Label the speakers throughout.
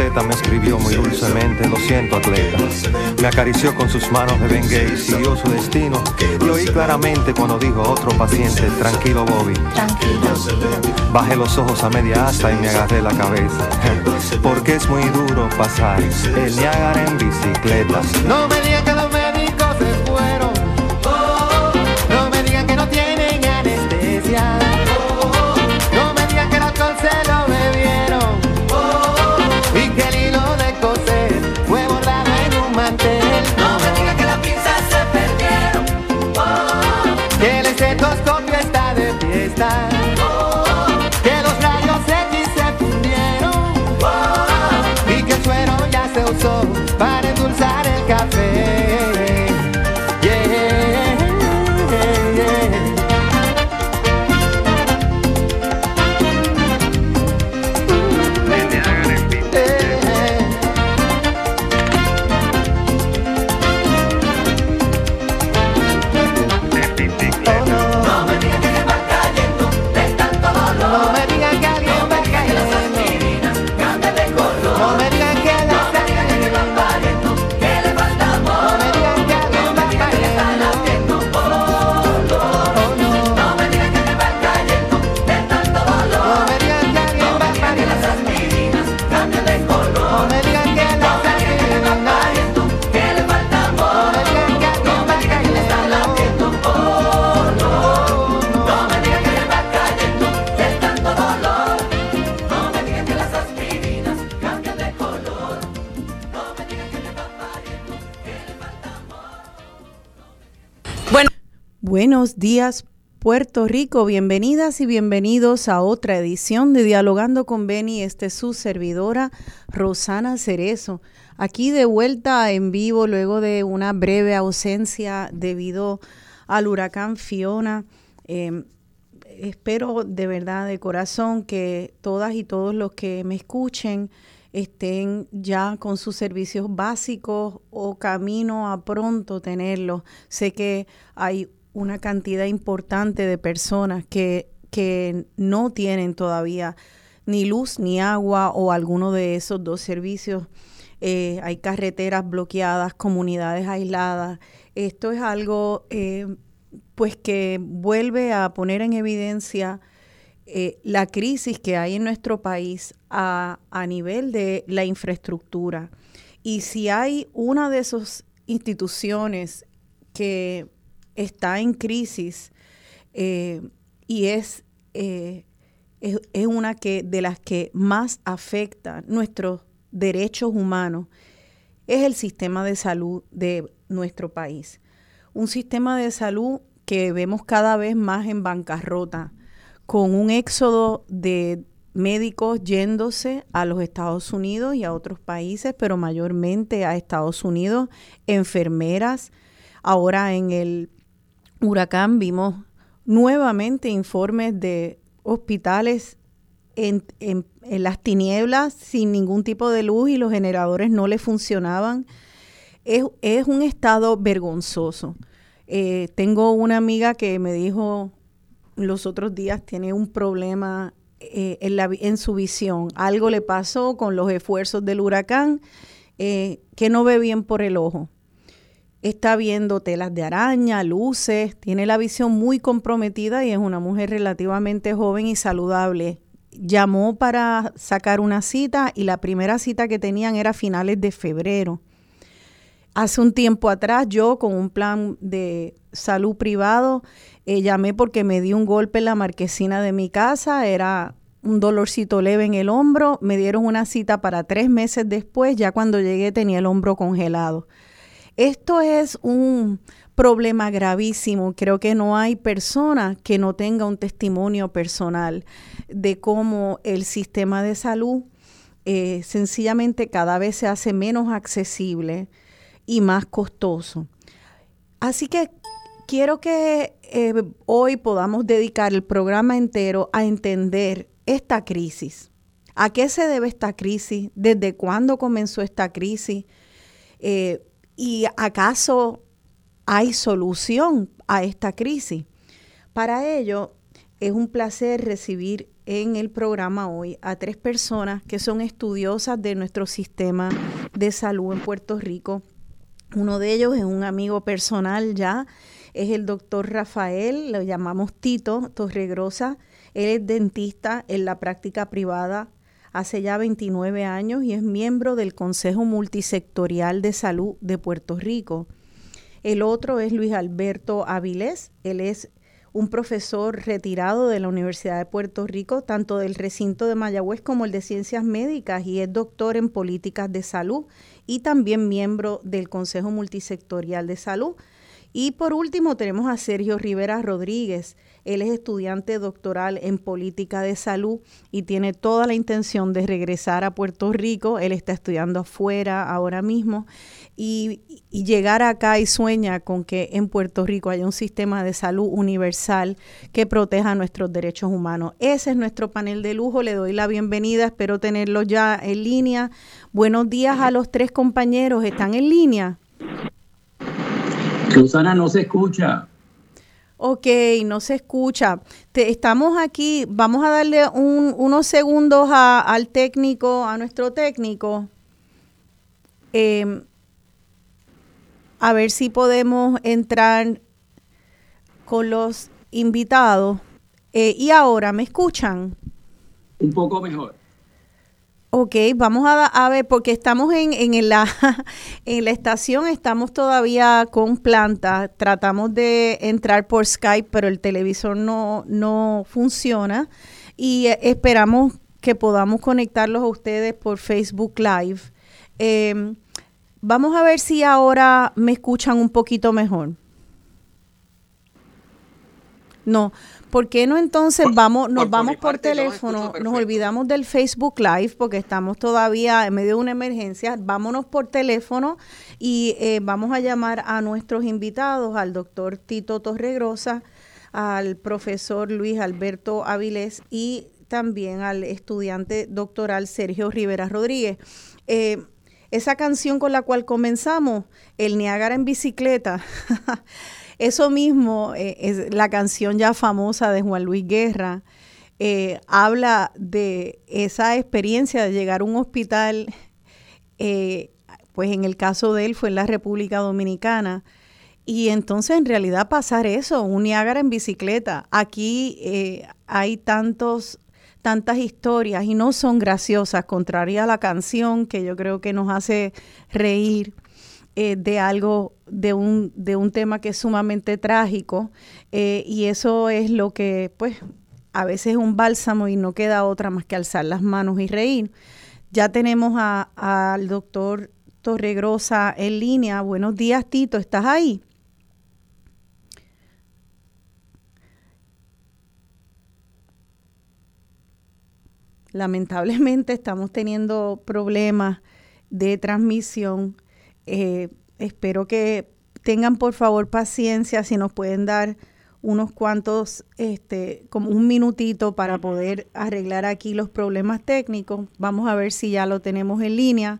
Speaker 1: receta me escribió muy dulcemente, lo siento, atleta. Me acarició con sus manos de Bengay y siguió su destino. Y oí claramente cuando dijo a otro paciente, tranquilo, Bobby. Bajé los ojos a media asta y me agarré la cabeza. Porque es muy duro pasar el Niágara en bicicleta.
Speaker 2: No me
Speaker 3: Buenos días, Puerto Rico. Bienvenidas y bienvenidos a otra edición de Dialogando con Beni. Este es su servidora, Rosana Cerezo. Aquí de vuelta en vivo luego de una breve ausencia debido al huracán Fiona. Eh, espero de verdad, de corazón, que todas y todos los que me escuchen estén ya con sus servicios básicos o camino a pronto tenerlos. Sé que hay una cantidad importante de personas que, que no tienen todavía ni luz ni agua o alguno de esos dos servicios. Eh, hay carreteras bloqueadas, comunidades aisladas. Esto es algo eh, pues que vuelve a poner en evidencia eh, la crisis que hay en nuestro país a, a nivel de la infraestructura. Y si hay una de esas instituciones que está en crisis eh, y es, es, es, una que, de las que más afecta nuestros derechos humanos, es el sistema de salud de nuestro país. Un sistema de salud que vemos cada vez más en bancarrota, con un éxodo de médicos yéndose a los Estados Unidos y a otros países, pero mayormente a Estados Unidos, enfermeras. Ahora en el huracán vimos nuevamente informes de hospitales en, las tinieblas sin ningún tipo de luz y los generadores no le funcionaban. Es, un estado vergonzoso. Eh, tengo una amiga que me dijo los otros días tiene un problema eh, en, la, en, su visión. Algo le pasó con los esfuerzos del huracán eh, que no ve bien por el ojo. Está viendo telas de araña, luces, tiene la visión muy comprometida y es una mujer relativamente joven y saludable. Llamó para sacar una cita y la primera cita que tenían era a finales de febrero. Hace un tiempo atrás yo con un plan de salud privado eh, llamé porque me di un golpe en la marquesina de mi casa, era un dolorcito leve en el hombro, me dieron una cita para tres meses después, ya cuando llegué tenía el hombro congelado. Esto es un problema gravísimo. Creo que no hay persona que no tenga un testimonio personal de cómo el sistema de salud eh, sencillamente cada vez se hace menos accesible y más costoso. Así que quiero que eh, hoy podamos dedicar el programa entero a entender esta crisis. ¿A qué se debe esta crisis? ¿Desde cuándo comenzó esta crisis? Eh, ¿Y acaso hay solución a esta crisis? Para ello, es un placer recibir en el programa hoy a tres personas que son estudiosas de nuestro sistema de salud en Puerto Rico. Uno de ellos es un amigo personal ya es el doctor Rafael, lo llamamos Tito Torregrosa. Él es dentista en la práctica privada hace ya 29 años y es miembro del Consejo Multisectorial de Salud de Puerto Rico. El otro es Luis Alberto Avilés. Él es un profesor retirado de la Universidad de Puerto Rico, tanto del recinto de Mayagüez como el de Ciencias Médicas, y es doctor en políticas de salud y también miembro del Consejo Multisectorial de Salud. Y por último tenemos a Sergio Rivera Rodríguez. Él es estudiante doctoral en política de salud y tiene toda la intención de regresar a Puerto Rico. Él está estudiando afuera ahora mismo y, llegar acá y sueña con que en Puerto Rico haya un sistema de salud universal que proteja nuestros derechos humanos. Ese es nuestro panel de lujo. Le doy la bienvenida. Espero tenerlo ya en línea. Buenos días a los tres compañeros. ¿Están en línea?
Speaker 4: Susana no se escucha.
Speaker 3: Ok, no se escucha. Te, estamos aquí, vamos a darle unos segundos al técnico, a nuestro técnico. Em, a ver si podemos entrar con los invitados. Eh, y ahora, ¿me escuchan?
Speaker 4: Un poco mejor.
Speaker 3: Ok, vamos a, ver, porque estamos en, en, la, en la estación, estamos todavía con planta, tratamos de entrar por Skype, pero el televisor no, no funciona y eh, esperamos que podamos conectarlos a ustedes por Facebook Live. Em, vamos a ver si ahora me escuchan un poquito mejor. No, ¿Por qué no entonces vamos, nos vamos por, teléfono, nos olvidamos del Facebook Live porque estamos todavía en medio de una emergencia, vámonos por teléfono y eh, vamos a llamar a nuestros invitados, al doctor Tito Torregrosa, al profesor Luis Alberto Avilés y también al estudiante doctoral Sergio Rivera Rodríguez. Eh, esa canción con la cual comenzamos, El Niágara en bicicleta, Eso mismo, eh, es la canción ya famosa de Juan Luis Guerra, eh, habla de esa experiencia de llegar a un hospital, eh, pues en el caso de él fue en la República Dominicana, y entonces en realidad pasar eso, un Niágara en bicicleta. Aquí hay tantos tantas historias y no son graciosas, contraria a la canción que yo creo que nos hace reír. Eh, de algo, de un, de un tema que es sumamente trágico eh, y eso es lo que pues a veces es un bálsamo y no queda otra más que alzar las manos y reír. Ya tenemos al doctor Torregrosa en línea. Buenos días, Tito, ¿estás ahí? Lamentablemente estamos teniendo problemas de transmisión. Eh, espero que tengan por favor paciencia si nos pueden dar unos cuantos, este, como un minutito para poder arreglar aquí los problemas técnicos. Vamos a ver si ya lo tenemos en línea.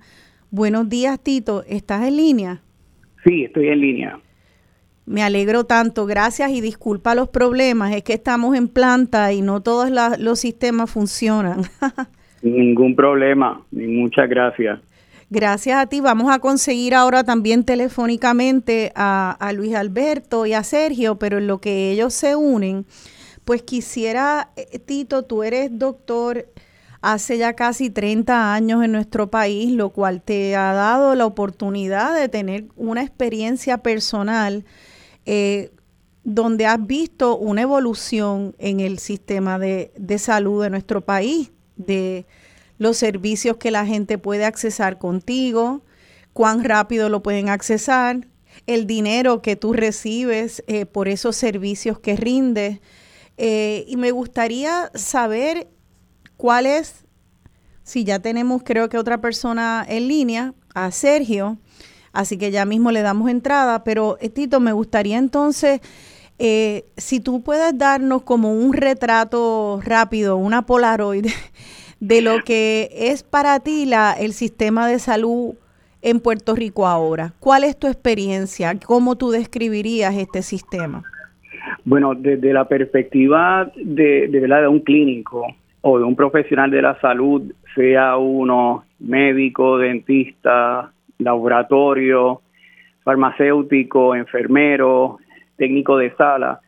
Speaker 3: Buenos días, Tito. ¿Estás en línea?
Speaker 5: Sí, estoy en línea.
Speaker 3: Me alegro tanto, gracias y disculpa los problemas, es que estamos en planta y no todos los sistemas funcionan.
Speaker 5: Ningún problema, muchas gracias.
Speaker 3: Gracias a ti. Vamos a conseguir ahora también telefónicamente a, Luis Alberto y a Sergio, pero en lo que ellos se unen, pues quisiera, eh, Tito, tú eres doctor hace ya casi 30 años en nuestro país, lo cual te ha dado la oportunidad de tener una experiencia personal eh, donde has visto una evolución en el sistema de, salud de nuestro país, de los servicios que la gente puede accesar contigo, cuán rápido lo pueden accesar, el dinero que tú recibes eh, por esos servicios que rindes. Eh, y me gustaría saber cuál es, si ya tenemos creo que otra persona en línea, a Sergio, así que ya mismo le damos entrada, pero eh, Tito, me gustaría entonces, si tú puedes darnos como un retrato rápido, una polaroid de lo que es para ti la, el sistema de salud en Puerto Rico ahora. ¿Cuál es tu experiencia? ¿Cómo tú describirías este sistema?
Speaker 5: Bueno, desde la perspectiva de, de, de un clínico o de un profesional de la salud, sea uno médico, dentista, laboratorio, farmacéutico, enfermero, técnico de sala.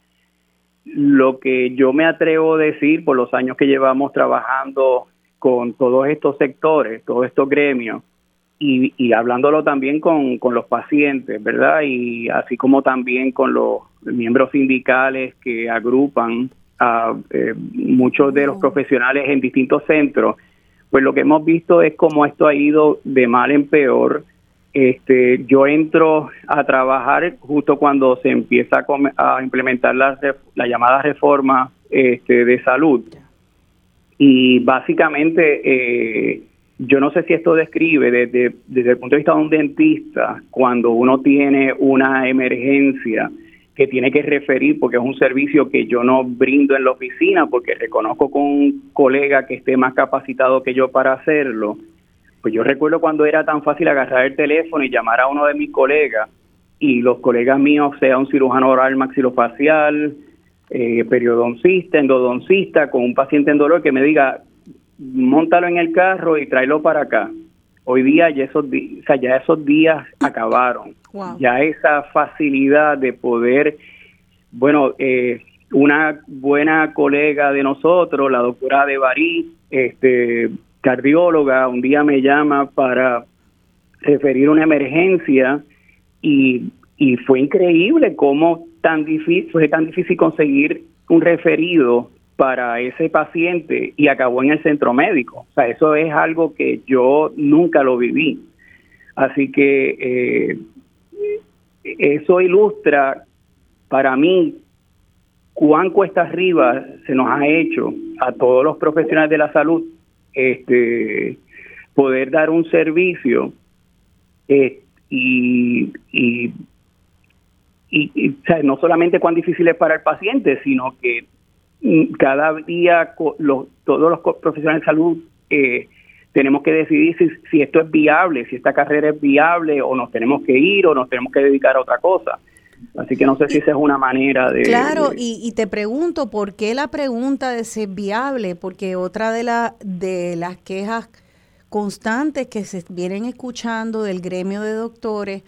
Speaker 5: Lo que yo me atrevo a decir por los años que llevamos trabajando con todos estos sectores, todos estos gremios, y, y hablándolo también con, con, los pacientes, ¿verdad? Y así como también con los miembros sindicales que agrupan a eh, muchos de los profesionales en distintos centros, pues lo que hemos visto es cómo esto ha ido de mal en peor este, yo entro a trabajar justo cuando se empieza a, implementar la, la, llamada reforma este, de salud. Y básicamente, eh, yo no sé si esto describe desde, desde el punto de vista de un dentista, cuando uno tiene una emergencia que tiene que referir, porque es un servicio que yo no brindo en la oficina, porque reconozco con un colega que esté más capacitado que yo para hacerlo pues yo recuerdo cuando era tan fácil agarrar el teléfono y llamar a uno de mis colegas y los colegas míos, sea un cirujano oral maxilofacial, eh, periodoncista, endodoncista, con un paciente en dolor que me diga, montalo en el carro y tráelo para acá. Hoy día ya esos, o sea, ya esos días acabaron. Ya esa facilidad de poder, bueno, eh, una buena colega de nosotros, la doctora de Barí, este, cardióloga un día me llama para referir una emergencia y, y fue increíble cómo tan difícil, fue tan difícil conseguir un referido para ese paciente y acabó en el centro médico. O sea, eso es algo que yo nunca lo viví. Así que eh, eso ilustra para mí cuán cuesta arriba se nos ha hecho a todos los profesionales de la salud este poder dar un servicio eh, y, y, y, no solamente cuán difícil es para el paciente, sino que mm, cada día los, todos los profesionales de salud eh, tenemos que decidir si, si esto es viable, si esta carrera es viable o nos tenemos que ir o nos tenemos que dedicar a otra cosa. Así que no sé si esa es una manera de...
Speaker 3: Claro, Y, te pregunto, ¿por qué la pregunta de ser viable? Porque otra de, la, de las quejas constantes que se vienen escuchando del gremio de doctores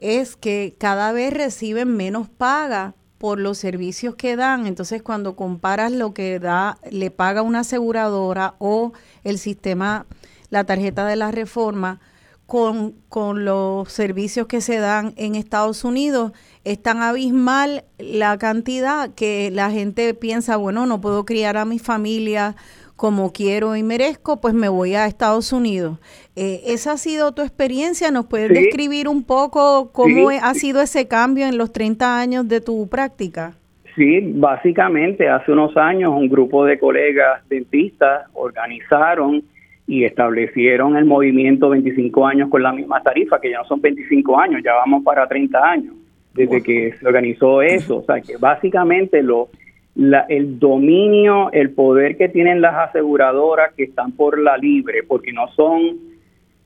Speaker 3: es que cada vez reciben menos paga por los servicios que dan. Entonces, cuando comparas lo que da, le paga una aseguradora o el sistema, la tarjeta de la reforma, con, con los servicios que se dan en Estados Unidos, es tan abismal la cantidad que la gente piensa, bueno, no puedo criar a mi familia como quiero y merezco, pues me voy a Estados Unidos. Eh, ¿Esa ha sido tu experiencia? ¿Nos puedes describir un poco cómo ha sido ese cambio en los 30 años de tu práctica?
Speaker 5: Sí, básicamente hace unos años un grupo de colegas dentistas organizaron y establecieron el movimiento 25 años con la misma tarifa, que ya no son 25 años, ya vamos para 30 años desde que se organizó eso. O sea, que básicamente lo, el dominio, el poder que tienen las aseguradoras que están por la libre, porque no son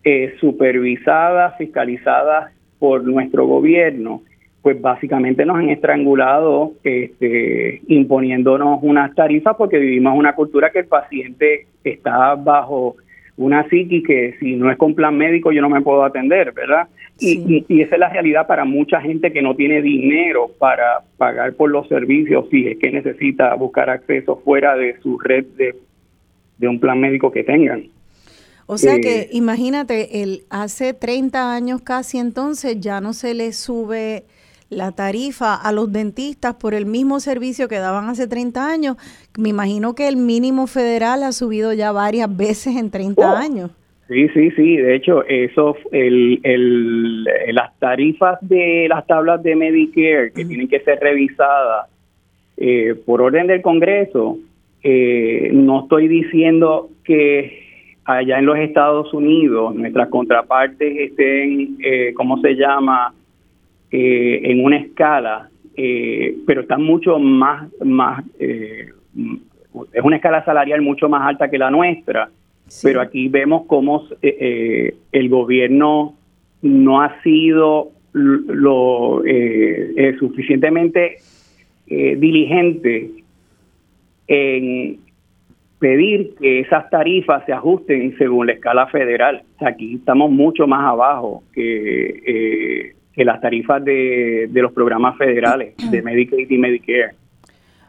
Speaker 5: eh, supervisadas, fiscalizadas por nuestro gobierno, pues básicamente nos han estrangulado este, imponiéndonos unas tarifas porque vivimos una cultura que el paciente está bajo una psiqui que si no es con plan médico yo no me puedo atender, ¿verdad? Y, y, esa es la realidad para mucha gente que no tiene dinero para pagar por los servicios si es que necesita buscar acceso fuera de su red de, de un plan médico que tengan.
Speaker 3: O sea que imagínate, el, hace 30 años casi entonces ya no se le sube la tarifa a los dentistas por el mismo servicio que daban hace 30 años. Me imagino que el mínimo federal ha subido ya varias veces en 30 años.
Speaker 5: Sí, sí, sí. De hecho, eso, el, el, las tarifas de las tablas de Medicare que tienen que ser revisadas eh, por orden del Congreso, eh, no estoy diciendo que allá en los Estados Unidos nuestras contrapartes estén, eh, ¿cómo se llama?, eh, en una escala, eh, pero está mucho más, más eh, es una escala salarial mucho más alta que la nuestra, pero aquí vemos cómo el gobierno no ha sido lo suficientemente diligente en pedir que esas tarifas se ajusten según la escala federal. aquí estamos mucho más abajo que que las tarifas de, los programas federales de Medicaid y Medicare.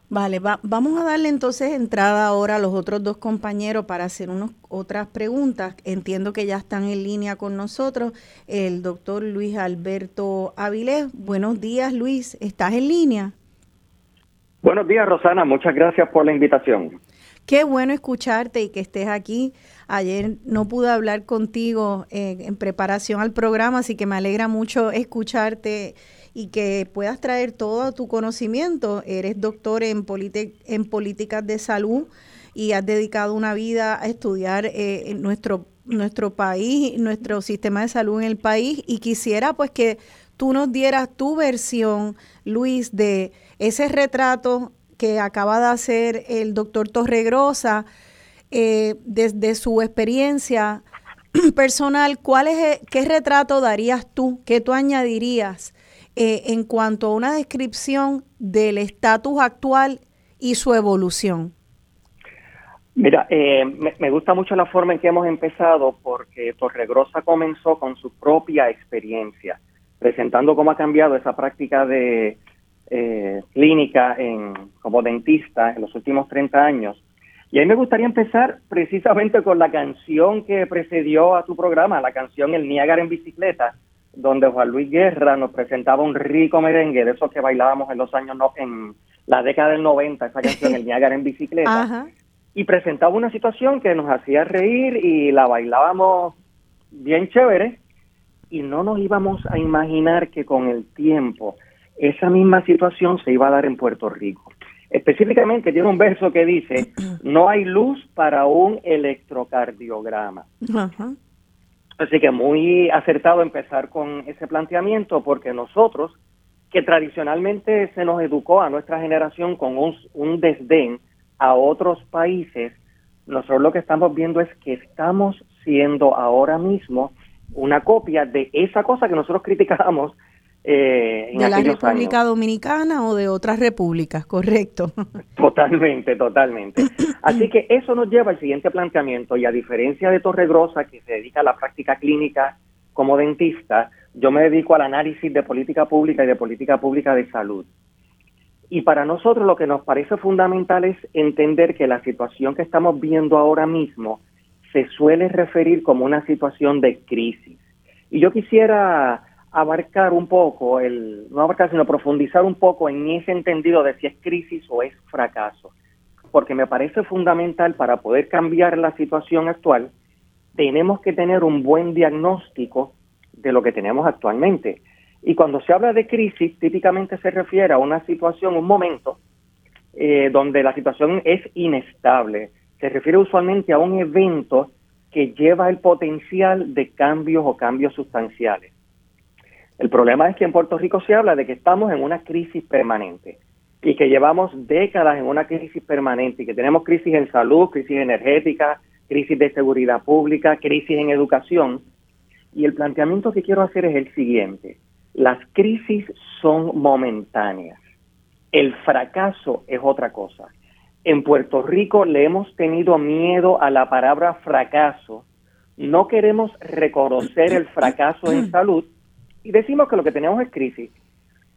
Speaker 3: Vale, vamos a darle entonces entrada ahora a los otros dos compañeros para hacer unas otras preguntas. Entiendo que ya están en línea con nosotros el doctor Luis Alberto Avilés. Buenos días, Luis. ¿Estás en línea?
Speaker 6: Buenos días, Rosana. Muchas gracias por la invitación.
Speaker 3: Qué bueno escucharte y que estés aquí. Ayer no pude hablar contigo eh, en preparación al programa, así que me alegra mucho escucharte y que puedas traer todo tu conocimiento. Eres doctor en, políticas de salud y has dedicado una vida a estudiar eh, nuestro, nuestro país, nuestro sistema de salud en el país y quisiera pues que tú nos dieras tu versión, Luis, de ese retrato que acaba de hacer el doctor Torregrosa eh, desde su experiencia personal, ¿cuál es, eh, ¿qué retrato darías tú, qué tú añadirías eh, en cuanto a una descripción del estatus actual y su evolución?
Speaker 6: Mira, me, me, gusta mucho la forma en que hemos empezado porque Torregrosa comenzó con su propia experiencia, presentando cómo ha cambiado esa práctica de eh, clínica en, como dentista en los últimos 30 años. Y ahí me gustaría empezar precisamente con la canción que precedió a tu programa, la canción El Niágara en bicicleta, donde Juan Luis Guerra nos presentaba un rico merengue de esos que bailábamos en los años, no, en la década del 90, esa canción El Niágara en bicicleta. Y presentaba una situación que nos hacía reír y la bailábamos bien chévere y no nos íbamos a imaginar que con el tiempo esa misma situación se iba a dar en Puerto Rico. Específicamente tiene un verso que dice, no hay luz para un electrocardiograma. Así que muy acertado empezar con ese planteamiento porque nosotros, que tradicionalmente se nos educó a nuestra generación con un, un desdén a otros países, nosotros lo que estamos viendo es que estamos siendo ahora mismo una copia de esa cosa que nosotros criticábamos
Speaker 3: eh, de la República Dominicana o de otras repúblicas, correcto.
Speaker 6: Totalmente, totalmente. Así que eso nos lleva al siguiente planteamiento y a diferencia de Torregrosa, que se dedica a la práctica clínica como dentista, yo me dedico al análisis de política pública y de política pública de salud. Y para nosotros lo que nos parece fundamental es entender que la situación que estamos viendo ahora mismo se suele referir como una situación de crisis Y yo quisiera abarcar un poco, el, no abarcar, sino profundizar un poco en ese entendido de si es crisis o es fracaso, porque me parece fundamental para poder cambiar la situación actual, tenemos que tener un buen diagnóstico de lo que tenemos actualmente. Y cuando se habla de crisis, típicamente se refiere a una situación, un momento, eh, donde la situación es inestable. Se refiere usualmente a un evento que lleva el potencial de cambios o cambios sustanciales. El problema es que en Puerto Rico se habla de que estamos en una crisis permanente y que llevamos décadas en una crisis permanente y que tenemos crisis en salud, crisis energética, crisis de seguridad pública, crisis en educación. Y el planteamiento que quiero hacer es el siguiente. Las crisis son momentáneas. El fracaso es otra cosa. En Puerto Rico le hemos tenido miedo a la palabra fracaso. No queremos reconocer el fracaso en salud y decimos que lo que tenemos es crisis.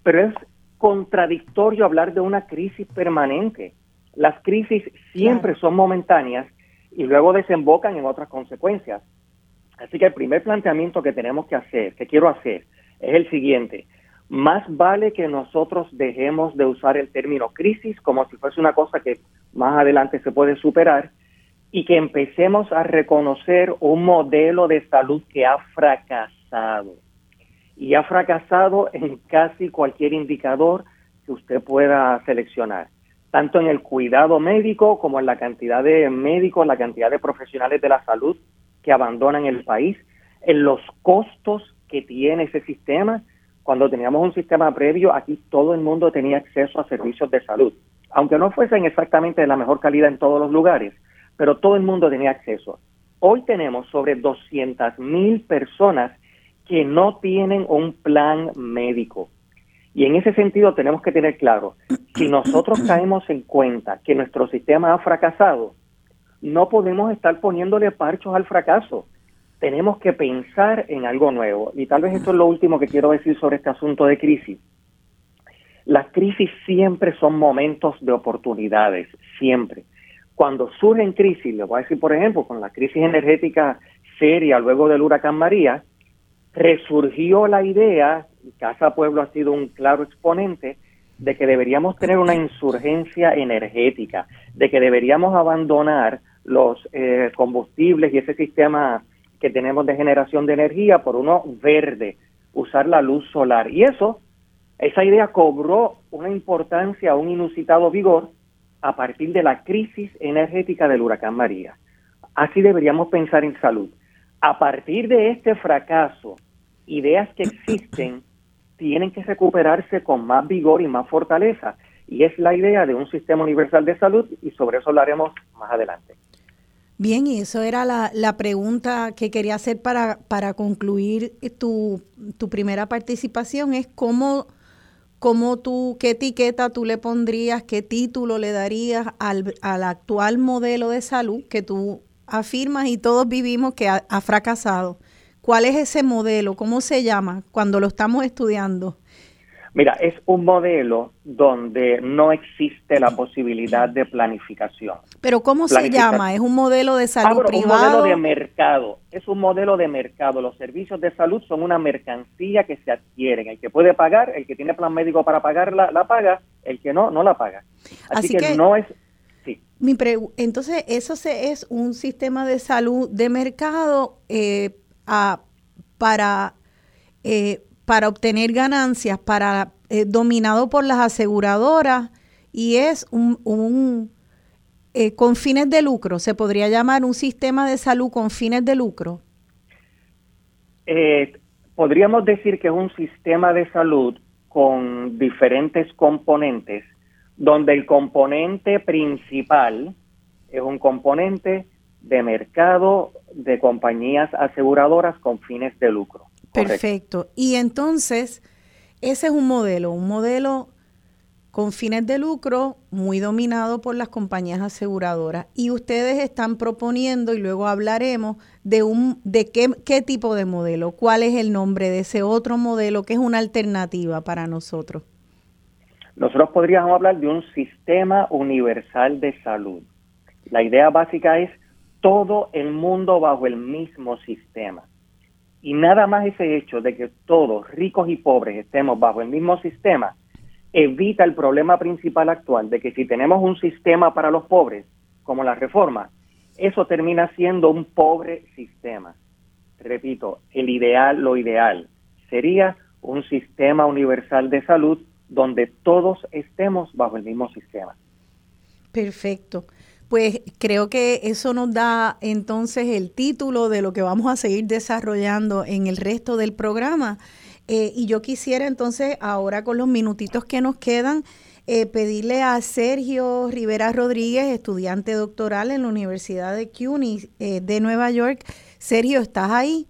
Speaker 6: Pero es contradictorio hablar de una crisis permanente. Las crisis siempre son momentáneas y luego desembocan en otras consecuencias. Así que el primer planteamiento que tenemos que hacer, que quiero hacer, es el siguiente. Más vale que nosotros dejemos de usar el término crisis como si fuese una cosa que más adelante se puede superar y que empecemos a reconocer un modelo de salud que ha fracasado. Y ha fracasado en casi cualquier indicador que usted pueda seleccionar, tanto en el cuidado médico como en la cantidad de médicos, la cantidad de profesionales de la salud que abandonan el país, en los costos que tiene ese sistema. Cuando teníamos un sistema previo, aquí todo el mundo tenía acceso a servicios de salud, aunque no fuesen exactamente de la mejor calidad en todos los lugares, pero todo el mundo tenía acceso. Hoy tenemos sobre 200 mil personas que no tienen un plan médico. Y en ese sentido tenemos que tener claro, si nosotros caemos en cuenta que nuestro sistema ha fracasado, no podemos estar poniéndole parchos al fracaso tenemos que pensar en algo nuevo. Y tal vez esto es lo último que quiero decir sobre este asunto de crisis. Las crisis siempre son momentos de oportunidades, siempre. Cuando surgen crisis, le voy a decir, por ejemplo, con la crisis energética seria luego del huracán María, resurgió la idea, y Casa Pueblo ha sido un claro exponente, de que deberíamos tener una insurgencia energética, de que deberíamos abandonar los eh, combustibles y ese sistema que tenemos de generación de energía por uno verde, usar la luz solar. Y eso, esa idea cobró una importancia, un inusitado vigor a partir de la crisis energética del huracán María. Así deberíamos pensar en salud. A partir de este fracaso, ideas que existen tienen que recuperarse con más vigor y más fortaleza. Y es la idea de un sistema universal de salud y sobre eso hablaremos más adelante.
Speaker 3: Bien, y eso era la, la pregunta que quería hacer para, para concluir tu, tu primera participación, es cómo, cómo tú, qué etiqueta tú le pondrías, qué título le darías al, al actual modelo de salud que tú afirmas y todos vivimos que ha, ha fracasado. ¿Cuál es ese modelo? ¿Cómo se llama cuando lo estamos estudiando?
Speaker 6: Mira, es un modelo donde no existe la posibilidad de planificación.
Speaker 3: Pero ¿cómo se llama? ¿Es un modelo de salud
Speaker 6: ah,
Speaker 3: privado?
Speaker 6: Un modelo de mercado. Es un modelo de mercado. Los servicios de salud son una mercancía que se adquieren. El que puede pagar, el que tiene plan médico para pagarla, la paga. El que no, no la paga. Así, que, no es... Sí.
Speaker 3: Mi Entonces, eso se, es un sistema de salud de mercado eh, a, para... Eh, para obtener ganancias, para eh, dominado por las aseguradoras y es un, eh, con fines de lucro, se podría llamar un sistema de salud con fines de lucro.
Speaker 6: Podríamos decir que es un sistema de salud con diferentes componentes, donde el componente principal es un componente de mercado de compañías aseguradoras con fines de lucro.
Speaker 3: Perfecto. Y entonces, ese es un modelo, un modelo con fines de lucro muy dominado por las compañías aseguradoras. Y ustedes están proponiendo, y luego hablaremos, de, un, de qué, qué tipo de modelo, cuál es el nombre de ese otro modelo que es una alternativa para nosotros.
Speaker 6: Nosotros podríamos hablar de un sistema universal de salud. La idea básica es todo el mundo bajo el mismo sistema Y nada más ese hecho de que todos, ricos y pobres, estemos bajo el mismo sistema, evita el problema principal actual de que si tenemos un sistema para los pobres, como la reforma, eso termina siendo un pobre sistema. Repito, el ideal, lo ideal, sería un sistema universal de salud donde todos estemos bajo el mismo sistema.
Speaker 3: Perfecto. Pues creo que eso nos da entonces el título de lo que vamos a seguir desarrollando en el resto del programa. Eh, y yo quisiera entonces, ahora con los minutitos que nos quedan, eh, pedirle a Sergio Rivera Rodríguez, estudiante doctoral en la Universidad de CUNY eh, de Nueva York. Sergio, ¿estás ahí?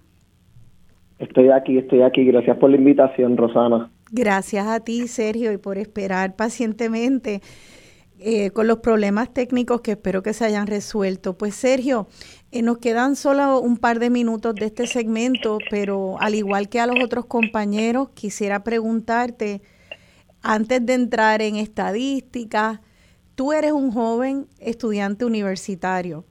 Speaker 7: Estoy aquí, estoy aquí. Gracias por la invitación, Rosana.
Speaker 3: Gracias a ti, Sergio, y por esperar pacientemente eh, con los problemas técnicos que espero que se hayan resuelto. Pues Sergio, eh, nos quedan solo un par de minutos de este segmento, pero al igual que a los otros compañeros, quisiera preguntarte, antes de entrar en estadísticas, tú eres un joven estudiante universitario.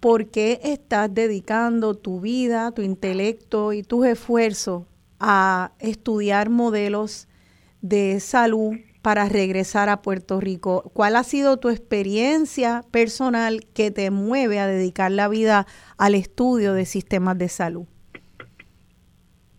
Speaker 3: ¿Por qué estás dedicando tu vida, tu intelecto y tus esfuerzos a estudiar modelos de salud para regresar a Puerto Rico? ¿Cuál ha sido tu experiencia personal que te mueve a dedicar la vida al estudio de sistemas de salud?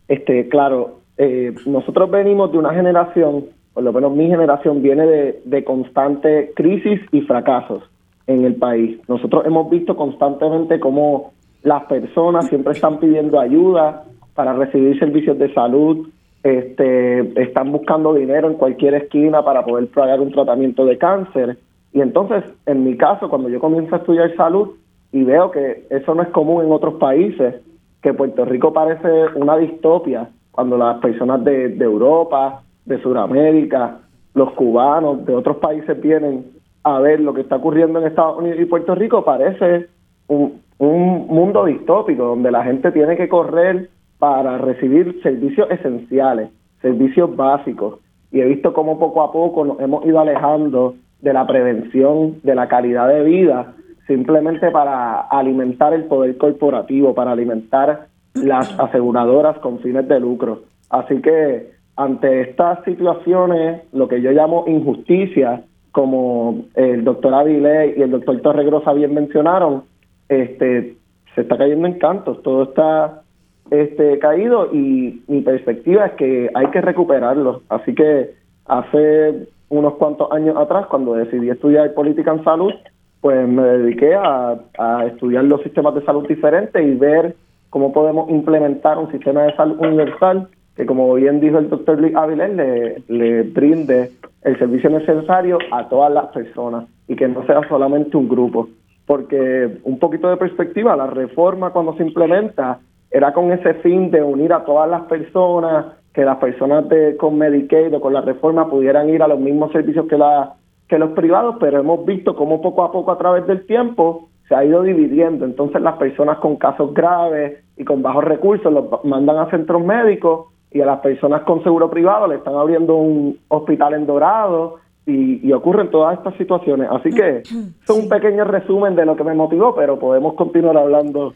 Speaker 7: Este, claro, eh, nosotros venimos de una generación, por lo menos mi generación viene de, de constante crisis y fracasos en el país. Nosotros hemos visto constantemente cómo las personas siempre están pidiendo ayuda para recibir servicios de salud, este, están buscando dinero en cualquier esquina para poder pagar un tratamiento de cáncer. Y entonces, en mi caso, cuando yo comienzo a estudiar salud y veo que eso no es común en otros países, que Puerto Rico parece una distopia, cuando las personas de, Europa, de Sudamérica, los cubanos, de otros países vienen a ver lo que está ocurriendo en Estados Unidos y Puerto Rico, parece un, un mundo distópico, donde la gente tiene que correr para recibir servicios esenciales, servicios básicos. Y he visto cómo poco a poco nos hemos ido alejando de la prevención, de la calidad de vida, simplemente para alimentar el poder corporativo, para alimentar las aseguradoras con fines de lucro. Así que ante estas situaciones, lo que yo llamo injusticia, como el doctor Avilés y el doctor Torregrosa bien mencionaron, este, se está cayendo en cantos, todo está este, caído y mi perspectiva es que hay que recuperarlo. Así que hace unos cuantos años atrás, cuando decidí estudiar política en salud, pues me dediqué a, estudiar los sistemas de salud diferentes y ver cómo podemos implementar un sistema de salud universal que, como bien dijo el doctor Luis Avilés, le, le brinde el servicio necesario a todas las personas y que no sea solamente un grupo. Porque un poquito de perspectiva, la reforma cuando se implementa era con ese fin de unir a todas las personas, que las personas de, con Medicaid o con la reforma pudieran ir a los mismos servicios que, la, que los privados, pero hemos visto cómo poco a poco a través del tiempo se ha ido dividiendo. Entonces las personas con casos graves y con bajos recursos los mandan a centros médicos y a las personas con seguro privado le están abriendo un hospital en Dorado y, y ocurren todas estas situaciones. Así que es un pequeño resumen de lo que me motivó, pero podemos continuar hablando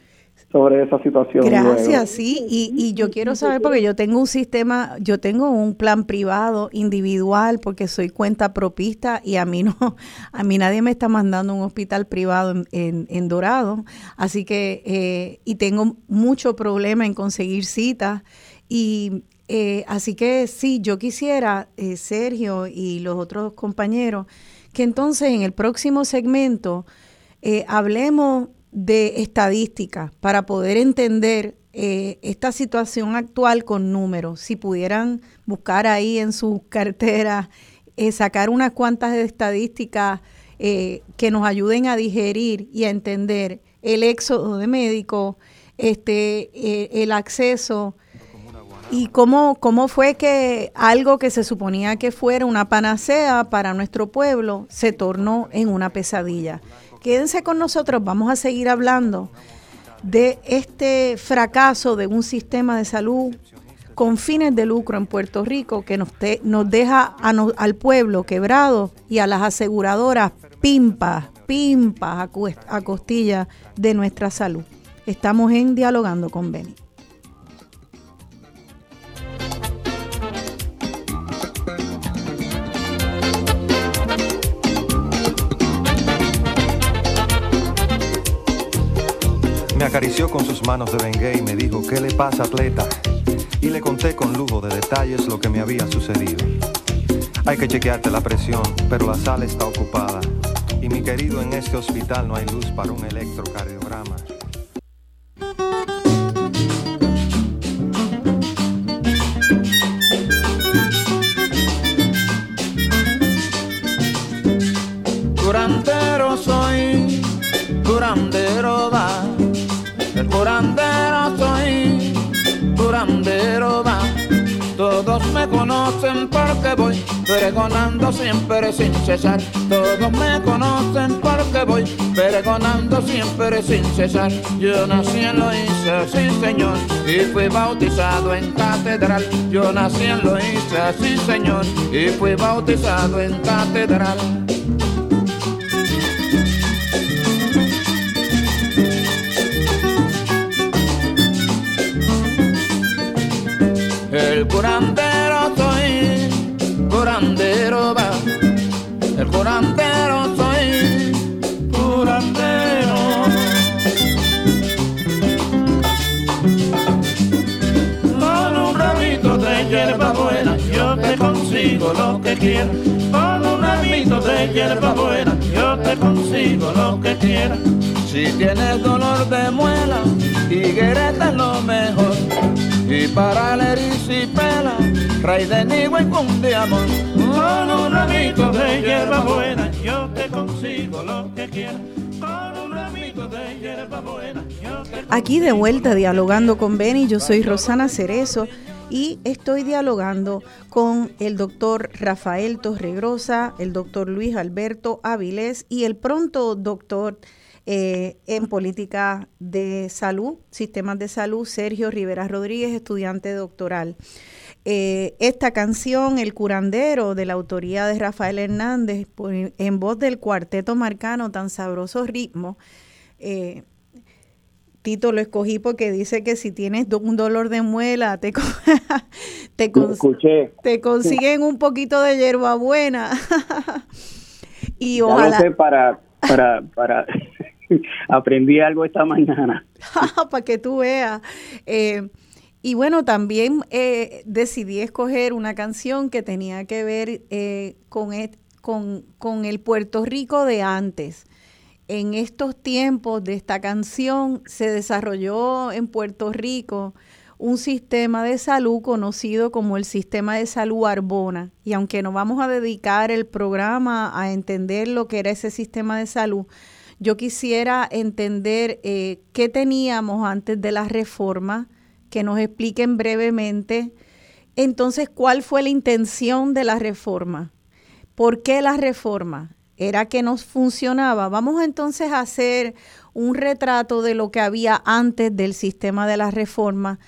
Speaker 7: sobre esa situación.
Speaker 3: Gracias, sí, y, y yo quiero saber porque yo tengo un sistema, yo tengo un plan privado, individual, porque soy cuenta propista y a mí no, a mí nadie me está mandando un hospital privado en, en, Dorado, así que, eh, y tengo mucho problema en conseguir citas y eh, así que sí, yo quisiera, eh, Sergio y los otros compañeros, que entonces en el próximo segmento hablemos de estadística para poder entender eh, esta situación actual con números. Si pudieran buscar ahí en sus carteras, eh, sacar unas cuantas estadísticas eh, que nos ayuden a digerir y a entender el éxodo de médicos, este, el acceso y cómo, cómo fue que algo que se suponía que fuera una panacea para nuestro pueblo se tornó en una pesadilla. Quédense con nosotros, vamos a seguir hablando de este fracaso de un sistema de salud con fines de lucro en Puerto Rico que nos, nos deja al pueblo quebrado y a las aseguradoras pimpas, pimpas a, a costilla de nuestra salud. Estamos en Dialogando con Beni.
Speaker 1: Acarició con sus manos de bengue y me dijo, ¿qué le pasa, atleta? Y le conté con lujo de detalles lo que me había sucedido. Hay que chequearte la presión, pero la sala está ocupada. Y mi querido, en este hospital no hay luz para un electrocardiograma.
Speaker 8: Curandero soy, curandero va. Curandero soy, curandero va. Todos me conocen porque voy pregonando siempre sin cesar. Todos me conocen porque voy pregonando siempre sin cesar. Yo nací en Loíza, sí señor, y fui bautizado en catedral. Yo nací en Loíza, sí señor, y fui bautizado en catedral. El curandero soy, curandero va. El curandero soy, curandero. Con un ramito de hierba buena yo te consigo lo que quieras. Con un ramito de hierba buena yo te consigo lo que quieras. Si tienes dolor de muela, higuereta es lo mejor. Y para la erisipela, rey de nigo y cundiamón. Con un ramito de hierba buena, yo te consigo lo que quieras.
Speaker 3: Aquí de vuelta dialogando con Beni, yo soy Rosana Cerezo y estoy dialogando con el doctor Rafael Torregrosa, el doctor Luis Alberto Avilés y el pronto doctor eh, en política de salud, sistemas de salud, Sergio Rivera Rodríguez, estudiante doctoral. Eh, esta canción, El curandero, de la autoría de Rafael Hernández, por- en voz del cuarteto marcano, tan sabroso ritmo. eh, Tito lo escogí porque dice que si tienes un dolor de muela, te, con- te, cons- consiguen un poquito de hierbabuena. y
Speaker 5: Ya lo
Speaker 3: ojalá,
Speaker 5: sé para, para, para. Aprendí algo esta mañana.
Speaker 3: para que tú veas. Eh, y bueno, también eh, decidí escoger una canción que tenía que ver eh, con, con el Puerto Rico de antes. En estos tiempos de esta canción se desarrolló en Puerto Rico un sistema de salud conocido como el sistema de salud Arbona. Y aunque no vamos a dedicar el programa a entender lo que era ese sistema de salud, yo quisiera entender eh, qué teníamos antes de la reforma, que nos expliquen brevemente. Entonces, ¿cuál fue la intención de la reforma? ¿Por qué la reforma? ¿Era que nos funcionaba? Vamos entonces a hacer un retrato de lo que había antes del sistema de la reforma,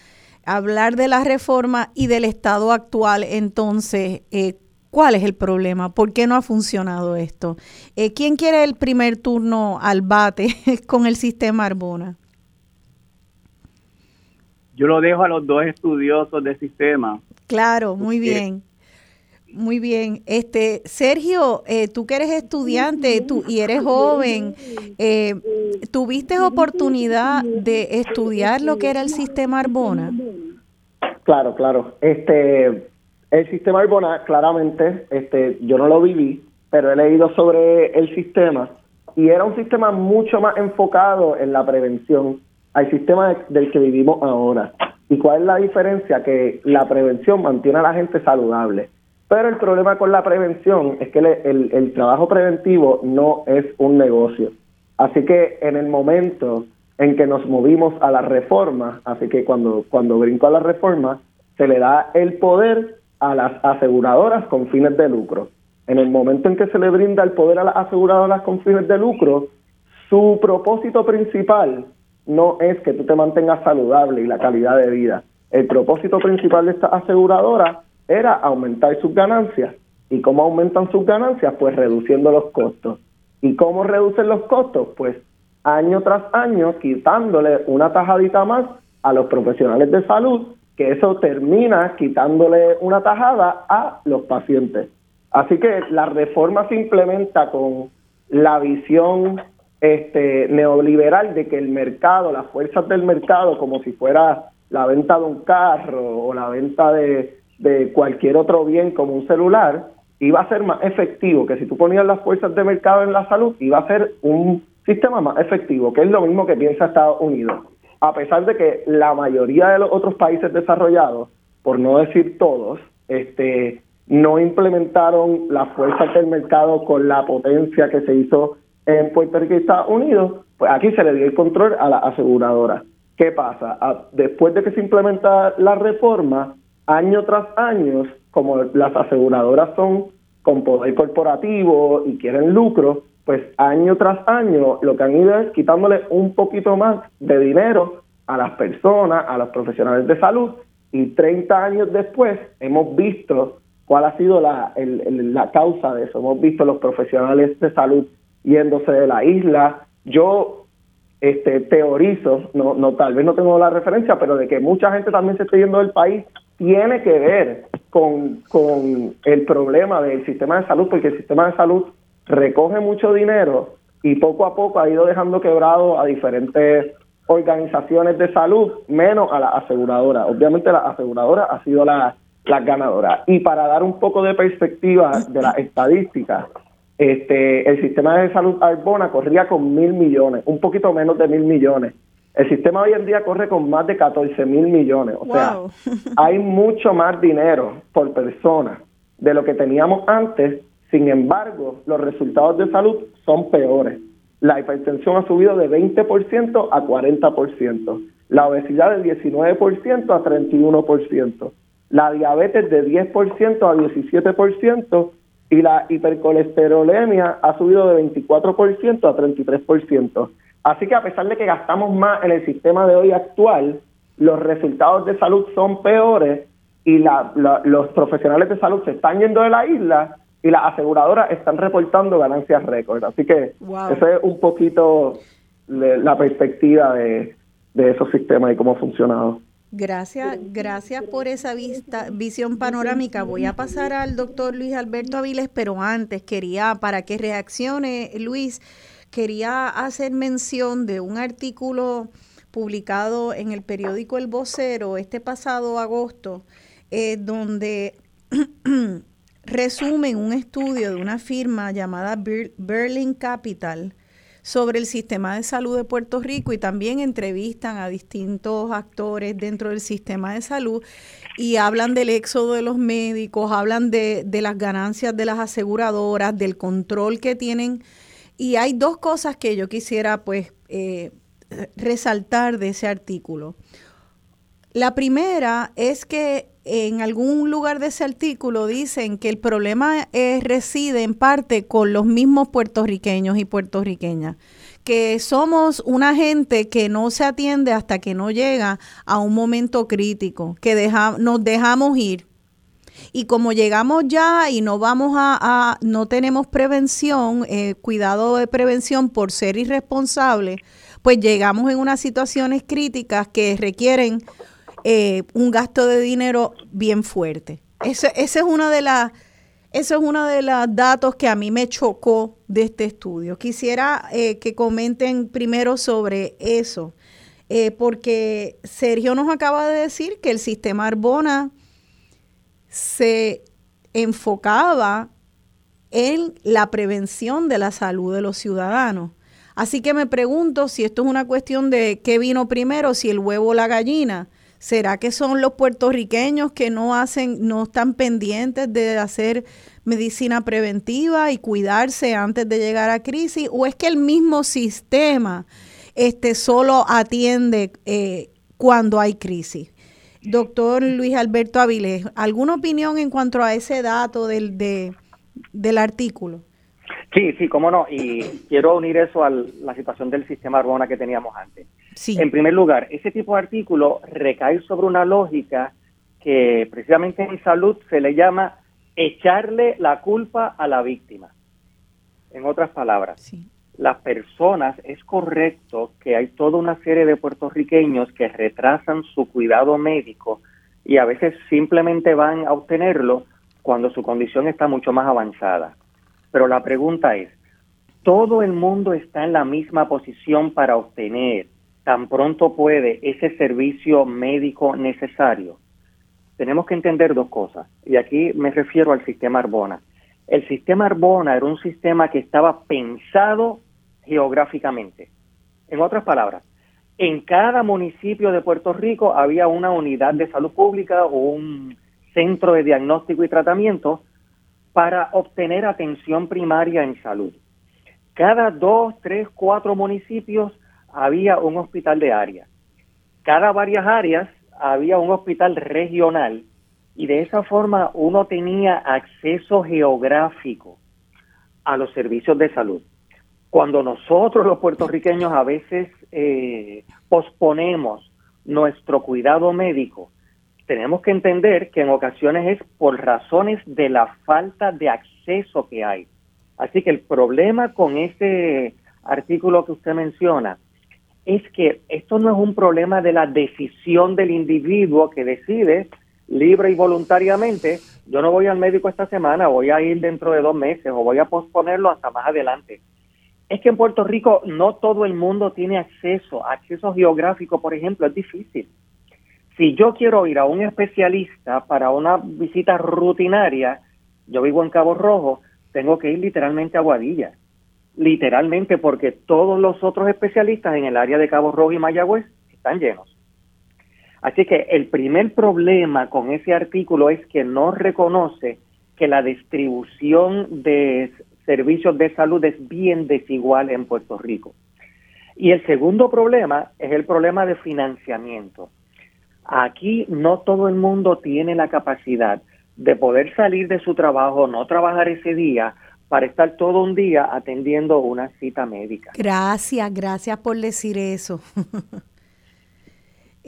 Speaker 3: hablar de la reforma y del estado actual. Entonces, eh, ¿cuál es el problema? ¿Por qué no ha funcionado esto? Eh, ¿Quién quiere el primer turno al bate con el sistema Arbona?
Speaker 5: Yo lo dejo a los dos estudiosos del sistema.
Speaker 3: Claro, muy bien. Muy bien. Este, Sergio, eh, tú que eres estudiante tú, y eres joven, eh, ¿tuviste oportunidad de estudiar lo que era el sistema Arbona?
Speaker 7: Claro, claro. Este, el sistema Arbona, claramente, este, yo no lo viví, pero he leído sobre el sistema y era un sistema mucho más enfocado en la prevención al sistema de- del que vivimos ahora. ¿Y cuál es la diferencia? Que la prevención mantiene a la gente saludable. Pero el problema con la prevención es que le- el, el trabajo preventivo no es un negocio. Así que en el momento en que nos movimos a la reforma, así que cuando, cuando brinco a la reforma, se le da el poder a las aseguradoras con fines de lucro. En el momento en que se le brinda el poder a las aseguradoras con fines de lucro, su propósito principal no es que tú te mantengas saludable y la calidad de vida. El propósito principal de esta aseguradora era aumentar sus ganancias. ¿Y cómo aumentan sus ganancias? Pues reduciendo los costos. ¿Y cómo reducen los costos? Pues año tras año quitándole una tajadita más a los profesionales de salud, que eso termina quitándole una tajada a los pacientes. Así que la reforma se implementa con la visión este neoliberal de que el mercado, las fuerzas del mercado, como si fuera la venta de un carro o la venta de, de cualquier otro bien como un celular, iba a ser más efectivo, que si tú ponías las fuerzas de mercado en la salud, iba a ser un sistema más efectivo, que es lo mismo que piensa Estados Unidos. A pesar de que la mayoría de los otros países desarrollados, por no decir todos, este, no implementaron las fuerzas del mercado con la potencia que se hizo en Puerto Rico y Estados Unidos, pues aquí se le dio el control a la aseguradora. ¿Qué pasa? después de que se implementa la reforma, año tras año, como las aseguradoras son con poder corporativo y quieren lucro, pues año tras año lo que han ido es quitándole un poquito más de dinero a las personas, a los profesionales de salud, y 30 años después hemos visto cuál ha sido la, la causa de eso. Hemos visto los profesionales de salud yéndose de la isla. Yo este, teorizo, no, no, tal vez no tengo la referencia, pero de que mucha gente también se está yendo del país tiene que ver con, con el problema del sistema de salud, porque el sistema de salud recoge mucho dinero y poco a poco ha ido dejando quebrado a diferentes organizaciones de salud, menos a la aseguradora. Obviamente la aseguradora ha sido la, la ganadora. Y para dar un poco de perspectiva de las estadísticas, este, el sistema de salud Arbona corría con mil millones, un poquito menos de mil millones. El sistema hoy en día corre con más de 14 mil millones. O sea, hay mucho más dinero por persona de lo que teníamos antes. Sin embargo, los resultados de salud son peores. La hipertensión ha subido de 20% a 40%. La obesidad de 19% a 31%. La diabetes de 10% a 17% y la hipercolesterolemia ha subido de 24% a 33%. Así que a pesar de que gastamos más en el sistema de hoy actual, los resultados de salud son peores y los profesionales de salud se están yendo de la isla y las aseguradoras están reportando ganancias récord. Así que esa es un poquito la perspectiva de, de esos sistemas y cómo ha funcionado.
Speaker 3: Gracias, gracias por esa vista, visión panorámica. Voy a pasar al doctor Luis Alberto Aviles, pero antes quería, para que reaccione Luis, quería hacer mención de un artículo publicado en el periódico El Vocero este pasado agosto, eh, donde resumen un estudio de una firma llamada Berlin Capital, sobre el sistema de salud de Puerto Rico y también entrevistan a distintos actores dentro del sistema de salud y hablan del éxodo de los médicos, hablan de, las ganancias de las aseguradoras, del control que tienen. Y hay dos cosas que yo quisiera pues eh, resaltar de ese artículo. La primera es que en algún lugar de ese artículo dicen que el problema reside en parte con los mismos puertorriqueños y puertorriqueñas, que somos una gente que no se atiende hasta que no llega a un momento crítico, que nos dejamos ir. Y como llegamos ya y no vamos a, no tenemos prevención, eh, cuidado de prevención por ser irresponsables, pues llegamos en unas situaciones críticas que requieren eh, un gasto de dinero bien fuerte. Ese, ese es uno de las eso es de los datos que a mí me chocó de este estudio. Quisiera eh, que comenten primero sobre eso, eh, porque Sergio nos acaba de decir que el sistema Arbona se enfocaba en la prevención de la salud de los ciudadanos. Así que me pregunto si esto es una cuestión de qué vino primero, si el huevo o la gallina. ¿Será que son los puertorriqueños que no hacen, no están pendientes de hacer medicina preventiva y cuidarse antes de llegar a crisis? ¿O es que el mismo sistema este, solo atiende eh, cuando hay crisis? Doctor Luis Alberto Avilés, ¿alguna opinión en cuanto a ese dato del, del artículo?
Speaker 6: Sí, sí, cómo no. Y quiero unir eso a la situación del sistema Arbona que teníamos antes. Sí. En primer lugar, ese tipo de artículo recae sobre una lógica que precisamente en salud se le llama echarle la culpa a la víctima. En otras palabras, las personas, es correcto que hay toda una serie de puertorriqueños que retrasan su cuidado médico y a veces simplemente van a obtenerlo cuando su condición está mucho más avanzada. Pero la pregunta es, todo el mundo está en la misma posición para obtener tan pronto puede ese servicio médico necesario, tenemos que entender dos cosas. Y aquí me refiero al sistema Arbona. El sistema Arbona era un sistema que estaba pensado geográficamente. En otras palabras, en cada municipio de Puerto Rico había una unidad de salud pública o un centro de diagnóstico y tratamiento para obtener atención primaria en salud. Cada dos, tres, cuatro municipios había un hospital de área. Cada varias áreas había un hospital regional y de esa forma uno tenía acceso geográfico a los servicios de salud. Cuando nosotros los puertorriqueños a veces eh, posponemos nuestro cuidado médico, tenemos que entender que en ocasiones es por razones de la falta de acceso que hay. Así que el problema con ese artículo que usted menciona es que esto no es un problema de la decisión del individuo que decide libre y voluntariamente, yo no voy al médico esta semana, voy a ir dentro de dos meses o voy a posponerlo hasta más adelante. Es que en Puerto Rico no todo el mundo tiene acceso, acceso geográfico, por ejemplo, es difícil. Si yo quiero ir a un especialista para una visita rutinaria, yo vivo en Cabo Rojo, tengo que ir literalmente a Guadilla literalmente porque todos los otros especialistas en el área de Cabo Rojo y Mayagüez están llenos. Así que el primer problema con ese artículo es que no reconoce que la distribución de servicios de salud es bien desigual en Puerto Rico. Y el segundo problema es el problema de financiamiento. Aquí no todo el mundo tiene la capacidad de poder salir de su trabajo, no trabajar ese día, para estar todo un día atendiendo una cita médica.
Speaker 3: Gracias, gracias por decir eso.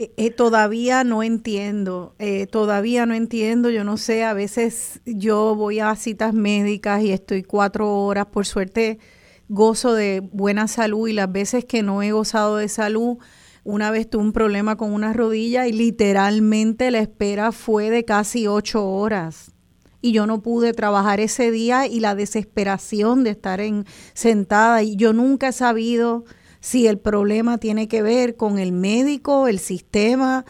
Speaker 3: Eh, eh, todavía no entiendo, eh, todavía no entiendo, yo no sé, a veces yo voy a citas médicas y estoy cuatro horas, por suerte gozo de buena salud y las veces que no he gozado de salud, una vez tuve un problema con una rodilla y literalmente la espera fue de casi ocho horas y yo no pude trabajar ese día y la desesperación de estar en sentada y yo nunca he sabido si el problema tiene que ver con el médico, el sistema,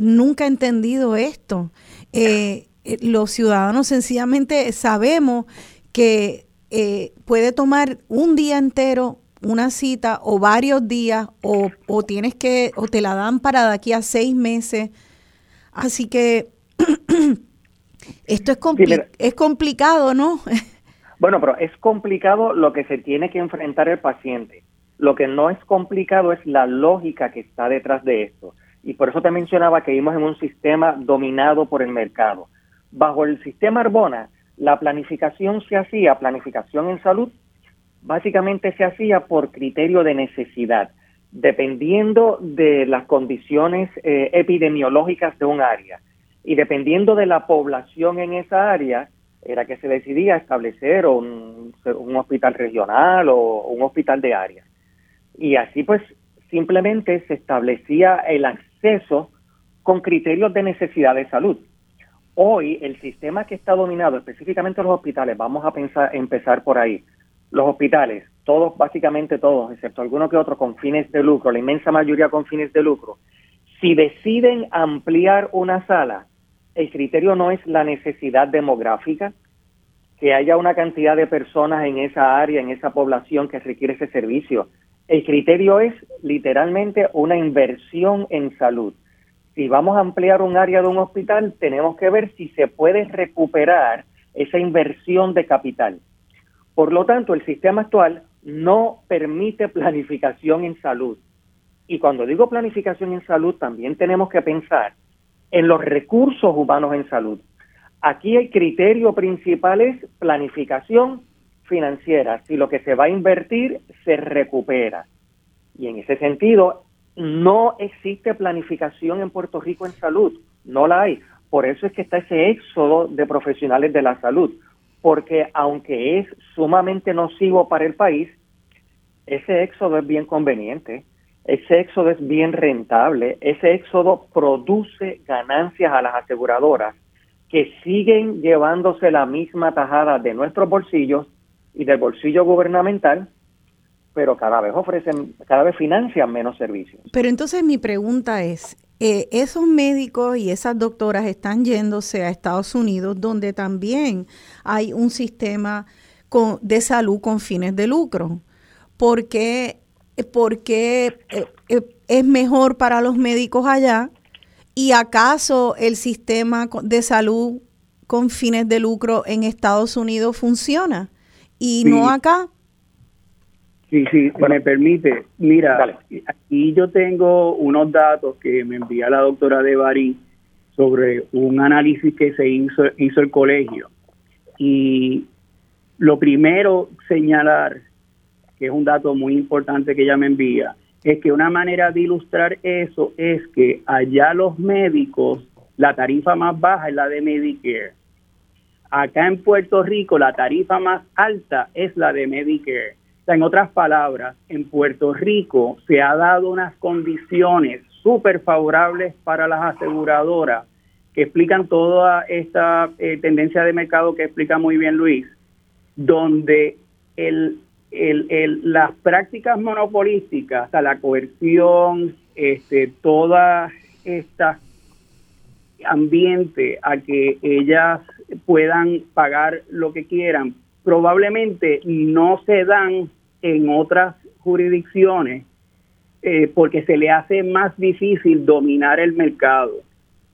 Speaker 3: nunca he entendido esto. Eh, eh, los ciudadanos sencillamente sabemos que eh, puede tomar un día entero una cita o varios días o, o tienes que o te la dan para de aquí a seis meses. Así que Esto es, es complicado, ¿no?
Speaker 6: Bueno, pero es complicado lo que se tiene que enfrentar el paciente. Lo que no es complicado es la lógica que está detrás de esto. Y por eso te mencionaba que vivimos en un sistema dominado por el mercado. Bajo el sistema Arbona, la planificación se hacía, planificación en salud, básicamente se hacía por criterio de necesidad, dependiendo de las condiciones eh, epidemiológicas de un área y dependiendo de la población en esa área, era que se decidía establecer un, hospital regional o un hospital de área. Y así pues simplemente se establecía el acceso con criterios de necesidad de salud. Hoy el sistema que está dominado, específicamente los hospitales, vamos a pensar, empezar por ahí. Los hospitales, todos, básicamente todos, excepto algunos que otros con fines de lucro, la inmensa mayoría con fines de lucro, si deciden ampliar una sala, el criterio no es la necesidad demográfica, que haya una cantidad de personas en esa área, en esa población que requiere ese servicio. El criterio es literalmente una inversión en salud. Si vamos a ampliar un área de un hospital, tenemos que ver si se puede recuperar esa inversión de capital. Por lo tanto, el sistema actual no permite planificación en salud. Y cuando digo planificación en salud, también tenemos que pensar en los recursos humanos en salud. Aquí el criterio principal es planificación financiera, si lo que se va a invertir se recupera. Y en ese sentido, no existe planificación en Puerto Rico en salud, no la hay. Por eso es que está ese éxodo de profesionales de la salud, porque aunque es sumamente nocivo para el país, ese éxodo es bien conveniente ese éxodo es bien rentable, ese éxodo produce ganancias a las aseguradoras que siguen llevándose la misma tajada de nuestros bolsillos y del bolsillo gubernamental pero cada vez ofrecen, cada vez financian menos servicios.
Speaker 3: Pero entonces mi pregunta es, eh, esos médicos y esas doctoras están yéndose a Estados Unidos, donde también hay un sistema de salud con fines de lucro. ¿Por qué, porque, eh, eh, es mejor para los médicos allá? ¿Y acaso el sistema de salud con fines de lucro en Estados Unidos funciona y no acá?
Speaker 5: Sí, sí, me permite. Mira, aquí yo tengo unos datos que me envía la doctora De Bari sobre un análisis que se hizo, hizo el colegio. Y lo primero señalar, que es un dato muy importante que ella me envía, es que una manera de ilustrar eso es que allá los médicos, la tarifa más baja es la de Medicare. Acá en Puerto Rico la tarifa más alta es la de Medicare. O sea, en otras palabras, en Puerto Rico se ha dado unas condiciones súper favorables para las aseguradoras que explican toda esta eh, tendencia de mercado que explica muy bien Luis, donde el, las prácticas monopolísticas, o la coerción, este, toda esta ambiente a que ellas puedan pagar lo que quieran, probablemente no se dan en otras jurisdicciones eh, porque se le hace más difícil dominar el mercado.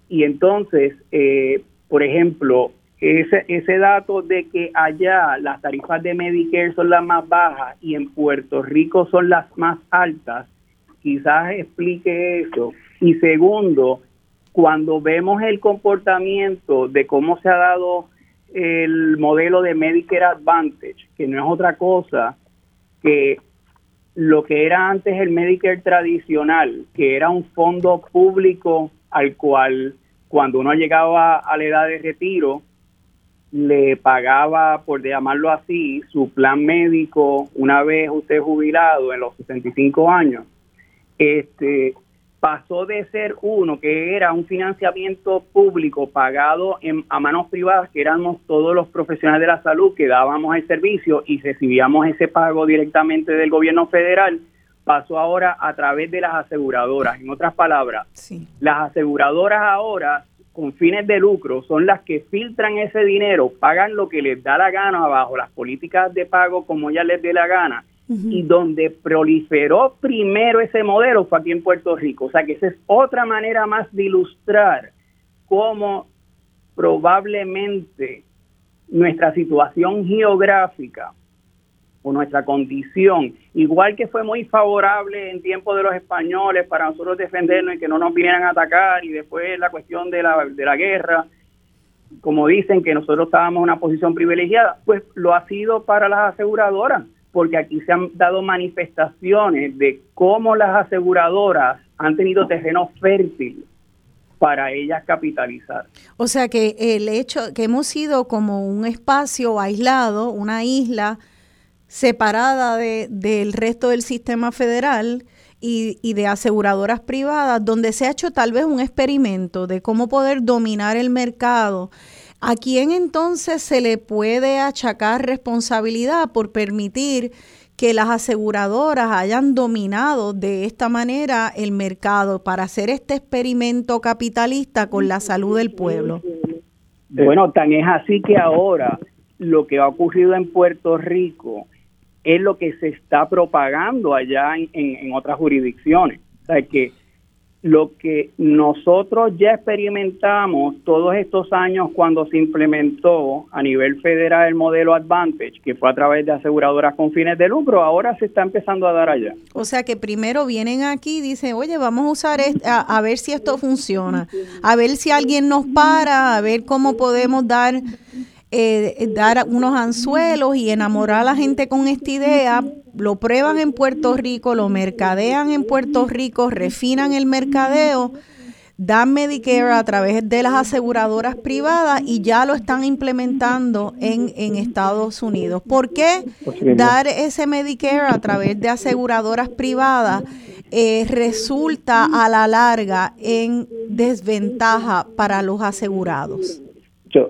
Speaker 5: Y entonces, eh, por ejemplo, ese, ese dato de que allá las tarifas de Medicare son las más bajas y en Puerto Rico son las más altas, quizás explique eso. Y segundo, cuando vemos el comportamiento de cómo se ha dado el modelo de Medicare Advantage, que no es otra cosa que lo que era antes el Medicare tradicional, que era un fondo público al cual cuando uno llegaba a la edad de retiro, le pagaba, por llamarlo así, su plan médico una vez usted jubilado en los 65 años, este, pasó de ser uno que era un financiamiento público pagado en, a manos privadas, que éramos todos los profesionales de la salud que dábamos el servicio y recibíamos ese pago directamente del gobierno federal, pasó ahora a través de las aseguradoras. En otras palabras, las aseguradoras ahora con fines de lucro son las que filtran ese dinero, pagan lo que les da la gana bajo las políticas de pago como ya les dé la gana. Y donde proliferó primero ese modelo fue aquí en Puerto Rico. O sea que esa es otra manera más de ilustrar cómo probablemente nuestra situación geográfica o nuestra condición, igual que fue muy favorable en tiempo de los españoles para nosotros defendernos y que no nos vinieran a atacar, y después la cuestión de la, de la guerra, como dicen que nosotros estábamos en una posición privilegiada, pues lo ha sido para las aseguradoras, porque aquí se han dado manifestaciones de cómo las aseguradoras han tenido terreno fértil para ellas capitalizar.
Speaker 3: O sea que el hecho que hemos sido como un espacio aislado, una isla, separada de, del resto del sistema federal y, y, de aseguradoras privadas, donde se ha hecho tal vez un experimento de cómo poder dominar el mercado. ¿A quién entonces se le puede achacar responsabilidad por permitir que las aseguradoras hayan dominado de esta manera el mercado para hacer este experimento capitalista con la salud del pueblo?
Speaker 5: Bueno, tan es así que ahora lo que ha ocurrido en Puerto Rico es lo que se está propagando allá en, otras jurisdicciones. O sea, que lo que nosotros ya experimentamos todos estos años cuando se implementó a nivel federal el modelo Advantage, que fue a través de aseguradoras con fines de lucro, ahora se está empezando a dar allá.
Speaker 3: O sea que primero vienen aquí y dicen, oye, vamos a usar esto, a ver si esto funciona, a ver si alguien nos para, a ver cómo podemos dar eh, dar unos anzuelos y enamorar a la gente con esta idea, lo prueban en Puerto Rico, lo mercadean en Puerto Rico, refinan el mercadeo, dan Medicare a través de las aseguradoras privadas y ya lo están implementando en, en Estados Unidos. ¿Por qué dar ese Medicare a través de aseguradoras privadas? Eh, resulta a la larga en desventaja para los asegurados.
Speaker 5: Yo,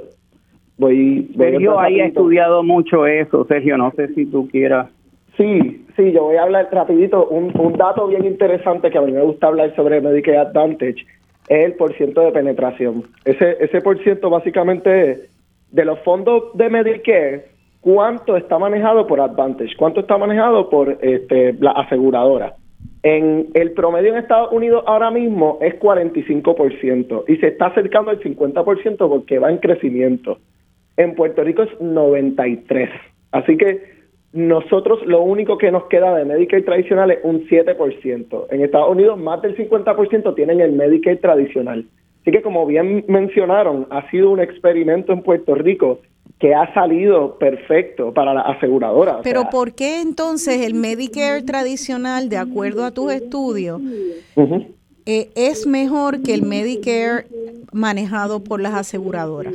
Speaker 5: Sergio ahí ha estudiado mucho eso, Sergio, no sé si tú quieras.
Speaker 7: Sí, Sí, yo voy a hablar rapidito. Un, un dato bien interesante que a mí me gusta hablar sobre Medicare Advantage es el porciento de penetración. Ese, ese porciento básicamente es de los fondos de Medicare, cuánto está manejado por Advantage, cuánto está manejado por este, la aseguradora. En el promedio en Estados Unidos ahora mismo es 45% y se está acercando al 50% porque va en crecimiento. En Puerto Rico es 93. Así que nosotros lo único que nos queda de Medicaid tradicional es un 7%. En Estados Unidos más del 50% tienen el Medicaid tradicional. Así que como bien mencionaron, ha sido un experimento en Puerto Rico que ha salido perfecto para la aseguradora.
Speaker 3: Pero ¿por qué entonces el Medicare tradicional, de acuerdo a tus estudios, eh, es mejor que el Medicare manejado por las aseguradoras?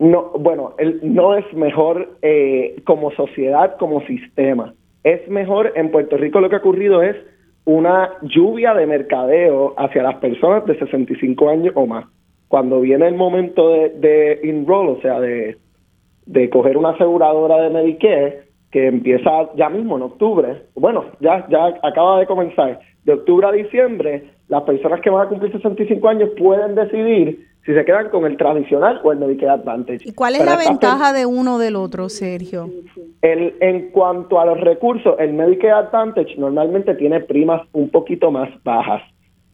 Speaker 7: No, bueno, el, no es mejor eh, como sociedad, como sistema. Es mejor, en Puerto Rico lo que ha ocurrido es una lluvia de mercadeo hacia las personas de 65 años o más. Cuando viene el momento de, de enroll, o sea, de, de coger una aseguradora de Medicare, que empieza ya mismo en octubre, bueno, ya, ya acaba de comenzar, de octubre a diciembre, las personas que van a cumplir 65 años pueden decidir si se quedan con el tradicional o el Medicare Advantage.
Speaker 3: ¿Y cuál es la ventaja de uno del otro, Sergio?
Speaker 7: El, en cuanto a los recursos, el Medicare Advantage normalmente tiene primas un poquito más bajas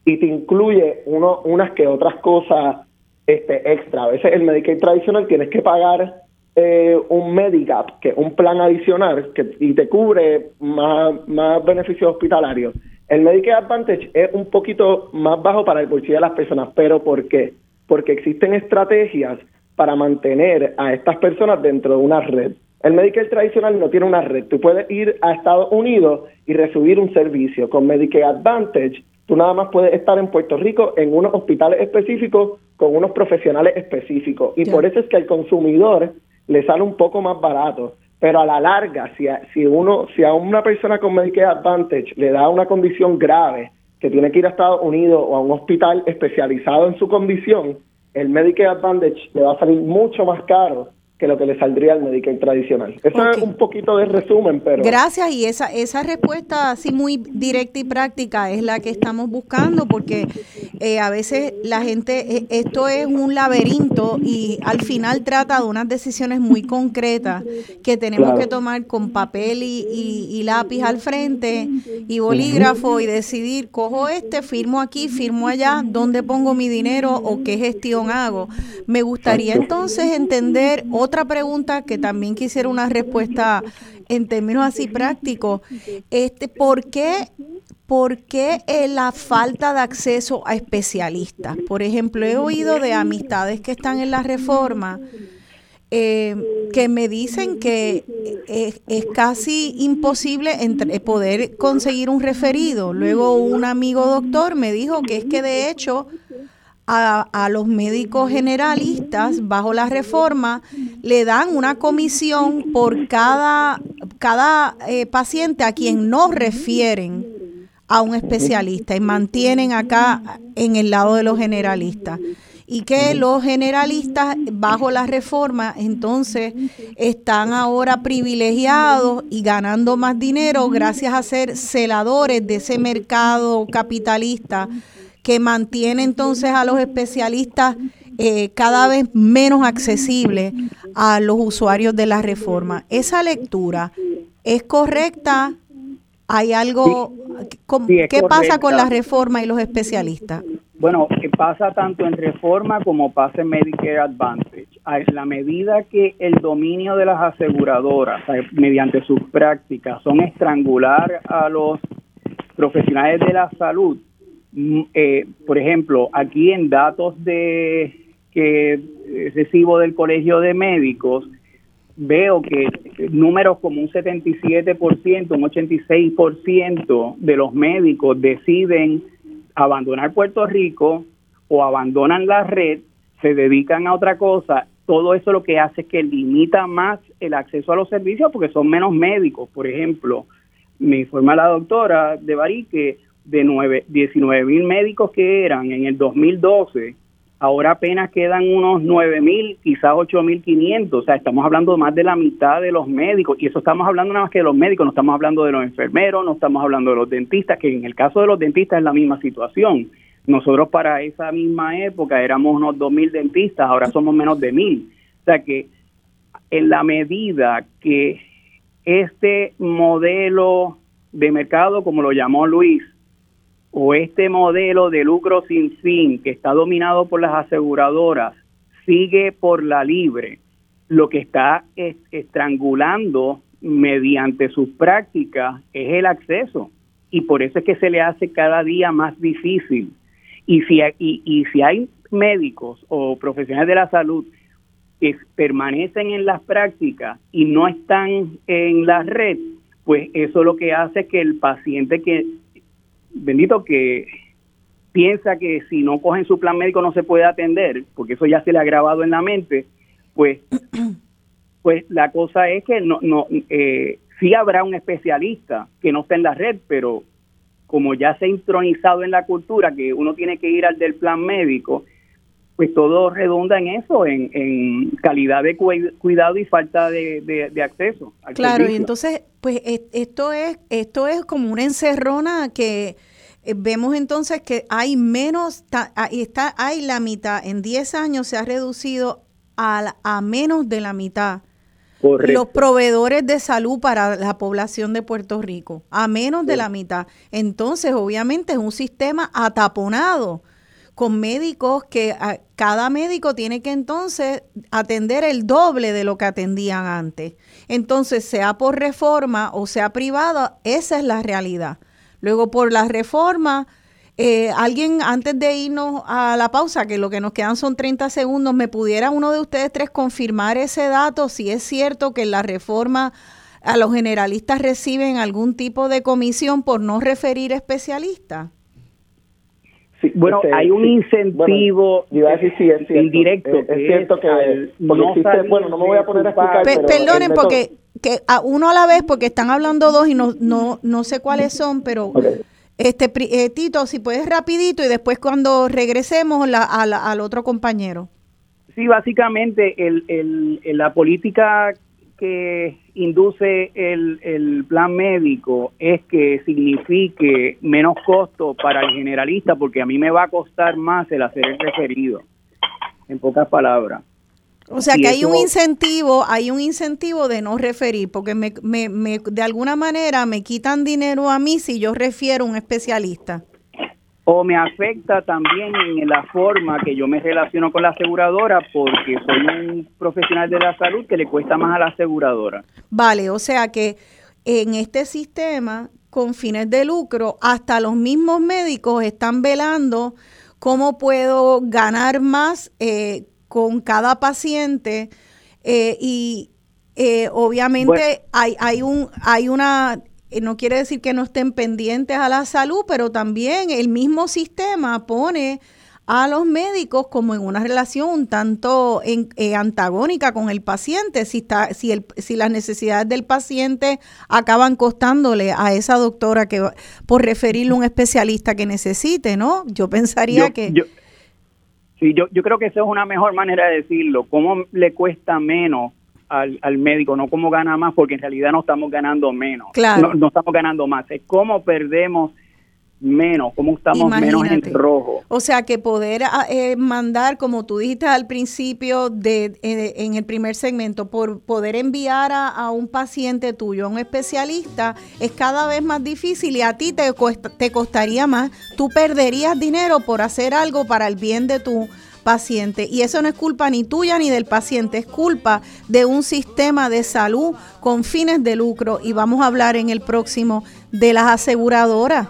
Speaker 7: y te incluye uno, unas que otras cosas este, extra. A veces el Medicare tradicional tienes que pagar eh, un Medigap, que es un plan adicional que, y te cubre más, más beneficios hospitalarios. El Medicare Advantage es un poquito más bajo para el bolsillo de las personas, pero ¿por qué? Porque existen estrategias para mantener a estas personas dentro de una red. El Medicare tradicional no tiene una red. Tú puedes ir a Estados Unidos y recibir un servicio. Con Medicare Advantage, tú nada más puedes estar en Puerto Rico en unos hospitales específicos con unos profesionales específicos. Y por eso es que al consumidor le sale un poco más barato. Pero a la larga, si a, si uno, si a una persona con Medicare Advantage le da una condición grave que tiene que ir a Estados Unidos o a un hospital especializado en su condición, el Medicare Advantage le va a salir mucho más caro que lo que le saldría al Medicare tradicional. Eso es un poquito de resumen, pero...
Speaker 3: Gracias, y esa, esa respuesta así muy directa y práctica es la que estamos buscando, porque eh, a veces la gente, eh, esto es un laberinto y al final trata de unas decisiones muy concretas que tenemos que tomar con papel y, y, lápiz al frente y bolígrafo y decidir, cojo este, firmo aquí, firmo allá, dónde pongo mi dinero o qué gestión hago. Me gustaría entonces entender otra pregunta que también quisiera una respuesta en términos así prácticos. Este, ¿Por qué ¿por qué eh, la falta de acceso a especialistas? Por ejemplo, he oído de amistades que están en la reforma eh, que me dicen que es, es casi imposible poder conseguir un referido. Luego un amigo doctor me dijo que es que de hecho a, los médicos generalistas bajo la reforma le dan una comisión por cada, cada eh, paciente a quien no refieren a un especialista y mantienen acá en el lado de los generalistas. Y que los generalistas bajo la reforma entonces están ahora privilegiados y ganando más dinero gracias a ser celadores de ese mercado capitalista que mantiene entonces a los especialistas eh, cada vez menos accesibles a los usuarios de la reforma. ¿Esa lectura es correcta? ¿Hay algo? ¿Qué pasa con la reforma y los especialistas?
Speaker 5: Bueno, que pasa tanto en reforma como pasa en Medicare Advantage. A la medida que el dominio de las aseguradoras, mediante sus prácticas, son estrangular a los profesionales de la salud, eh, por ejemplo, aquí en datos de que recibo del Colegio de Médicos, veo que números como un 77%, un 86% de los médicos deciden abandonar Puerto Rico o abandonan la red, se dedican a otra cosa. Todo eso lo que hace es que limita más el acceso a los servicios porque son menos médicos. Por ejemplo, me informa la doctora de Barí que de 19 mil médicos que eran en el 2012, ahora apenas quedan unos 9 mil, quizás 8 mil 500, o sea, estamos hablando más de la mitad de los médicos, y eso estamos hablando nada más que de los médicos, no estamos hablando de los enfermeros, no estamos hablando de los dentistas, que en el caso de los dentistas es la misma situación. Nosotros para esa misma época éramos unos 2 mil dentistas, ahora somos menos de mil. O sea que en la medida que este modelo de mercado, como lo llamó Luis, o este modelo de lucro sin fin que está dominado por las aseguradoras sigue por la libre, lo que está estrangulando mediante sus prácticas es el acceso y por eso es que se le hace cada día más difícil. Y si, y, y si hay médicos o profesionales de la salud que permanecen en las prácticas y no están en la red, pues eso lo que hace es que el paciente que bendito que piensa que si no cogen su plan médico no se puede atender, porque eso ya se le ha grabado en la mente, pues, pues la cosa es que no, no, eh, sí habrá un especialista que no está en la red, pero como ya se ha intronizado en la cultura que uno tiene que ir al del plan médico, pues todo redunda en eso, en, calidad de cuidado y falta de, acceso.
Speaker 3: claro, y entonces, pues esto es, esto es como una encerrona que eh, vemos entonces que hay menos, está, hay la mitad, en 10 años se ha reducido a, a menos de la mitad. Los proveedores de salud para la población de Puerto Rico, a menos de la mitad. Entonces, obviamente, es un sistema ataponado con médicos que cada médico tiene que entonces atender el doble de lo que atendían antes. Entonces, sea por reforma o sea privada, esa es la realidad. Luego, por la reforma, eh, alguien antes de irnos a la pausa, que lo que nos quedan son 30 segundos, ¿me pudiera uno de ustedes tres confirmar ese dato? Si es cierto que en la reforma a los generalistas reciben algún tipo de comisión por no referir especialistas
Speaker 5: bueno, este, hay un incentivo indirecto.
Speaker 7: Es, cierto que no bueno, no me voy a poner a explicar.
Speaker 3: perdonen, porque que a uno a la vez, porque están hablando dos y no, no, no sé cuáles son, pero este eh, Tito, si puedes rapidito y después cuando regresemos la, al otro compañero.
Speaker 5: Sí, básicamente el, el, la política que induce el, el, plan médico es que signifique menos costo para el generalista, porque a mí me va a costar más el hacer el referido, en pocas palabras.
Speaker 3: O sea que hay un incentivo, hay un incentivo de no referir, porque me, me, me, de alguna manera me quitan dinero a mí si yo refiero a un especialista
Speaker 5: o me afecta también en la forma que yo me relaciono con la aseguradora porque soy un profesional de la salud que le cuesta más a la aseguradora.
Speaker 3: Vale, o sea que en este sistema con fines de lucro, hasta los mismos médicos están velando cómo puedo ganar más eh, con cada paciente eh, y eh, obviamente hay, hay, un, hay una eh, no quiere decir que no estén pendientes a la salud, pero también el mismo sistema pone a los médicos como en una relación tanto eh, antagónica con el paciente, si, está, si, el, si las necesidades del paciente acaban costándole a esa doctora que por referirle a un especialista que necesite, ¿no? Yo pensaría que...
Speaker 5: Yo, sí, yo, yo creo que esa es una mejor manera de decirlo. ¿Cómo le cuesta menos al, al, médico, no cómo gana más, porque en realidad no estamos ganando menos.
Speaker 3: Claro.
Speaker 5: No, estamos ganando más. Es cómo perdemos menos, cómo estamos menos en rojo.
Speaker 3: O sea, que poder ah, eh, mandar, como tú dijiste al principio de, eh, en el primer segmento, por poder enviar a, a, un paciente tuyo, a un especialista, es cada vez más difícil y a ti te, te costaría más. Tú perderías dinero por hacer algo para el bien de tu paciente. Y eso no es culpa ni tuya ni del paciente, es culpa de un sistema de salud con fines de lucro. Y vamos a hablar en el próximo de las aseguradoras.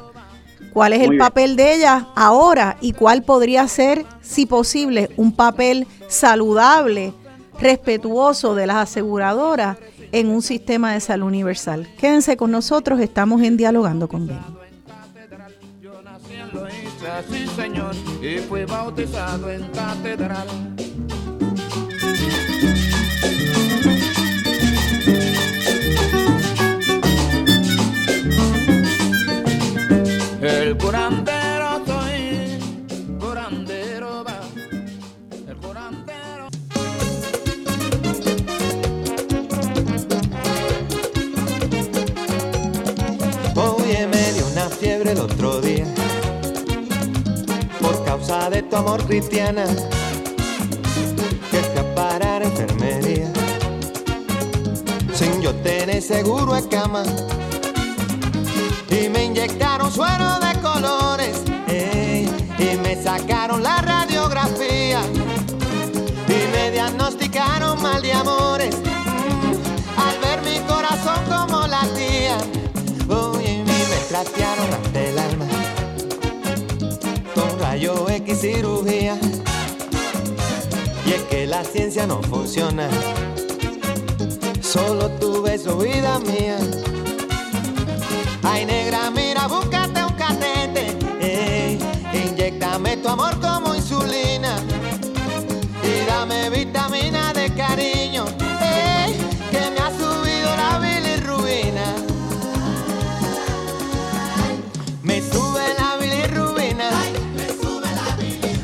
Speaker 3: ¿Cuál es el papel de ellas ahora y cuál podría ser, si posible, un papel saludable, respetuoso de las aseguradoras en un sistema de salud universal? Quédense con nosotros, estamos en Dialogando con Ben
Speaker 8: sí señor, y fue bautizado en catedral. El curandero soy, curandero va,
Speaker 2: el
Speaker 8: curandero.
Speaker 2: Oye, me dio una fiebre el otro día, por causa de tu amor cristiana, que escapará a enfermería, sin yo tener seguro a cama. Y me inyectaron suero de colores. ey, y me sacaron la radiografía. Y me diagnosticaron mal de amores. al ver mi corazón como latía. Oye, y me trastearon hasta el alma con rayo X cirugía. Y es que la ciencia no funciona. Solo tu beso, vida mía. Ay, negra, mira, búscate un catete. ey, inyectame tu amor como insulina. Y dame vitamina de cariño. ey, que me ha subido la bilirrubina. Me sube la bilirrubina.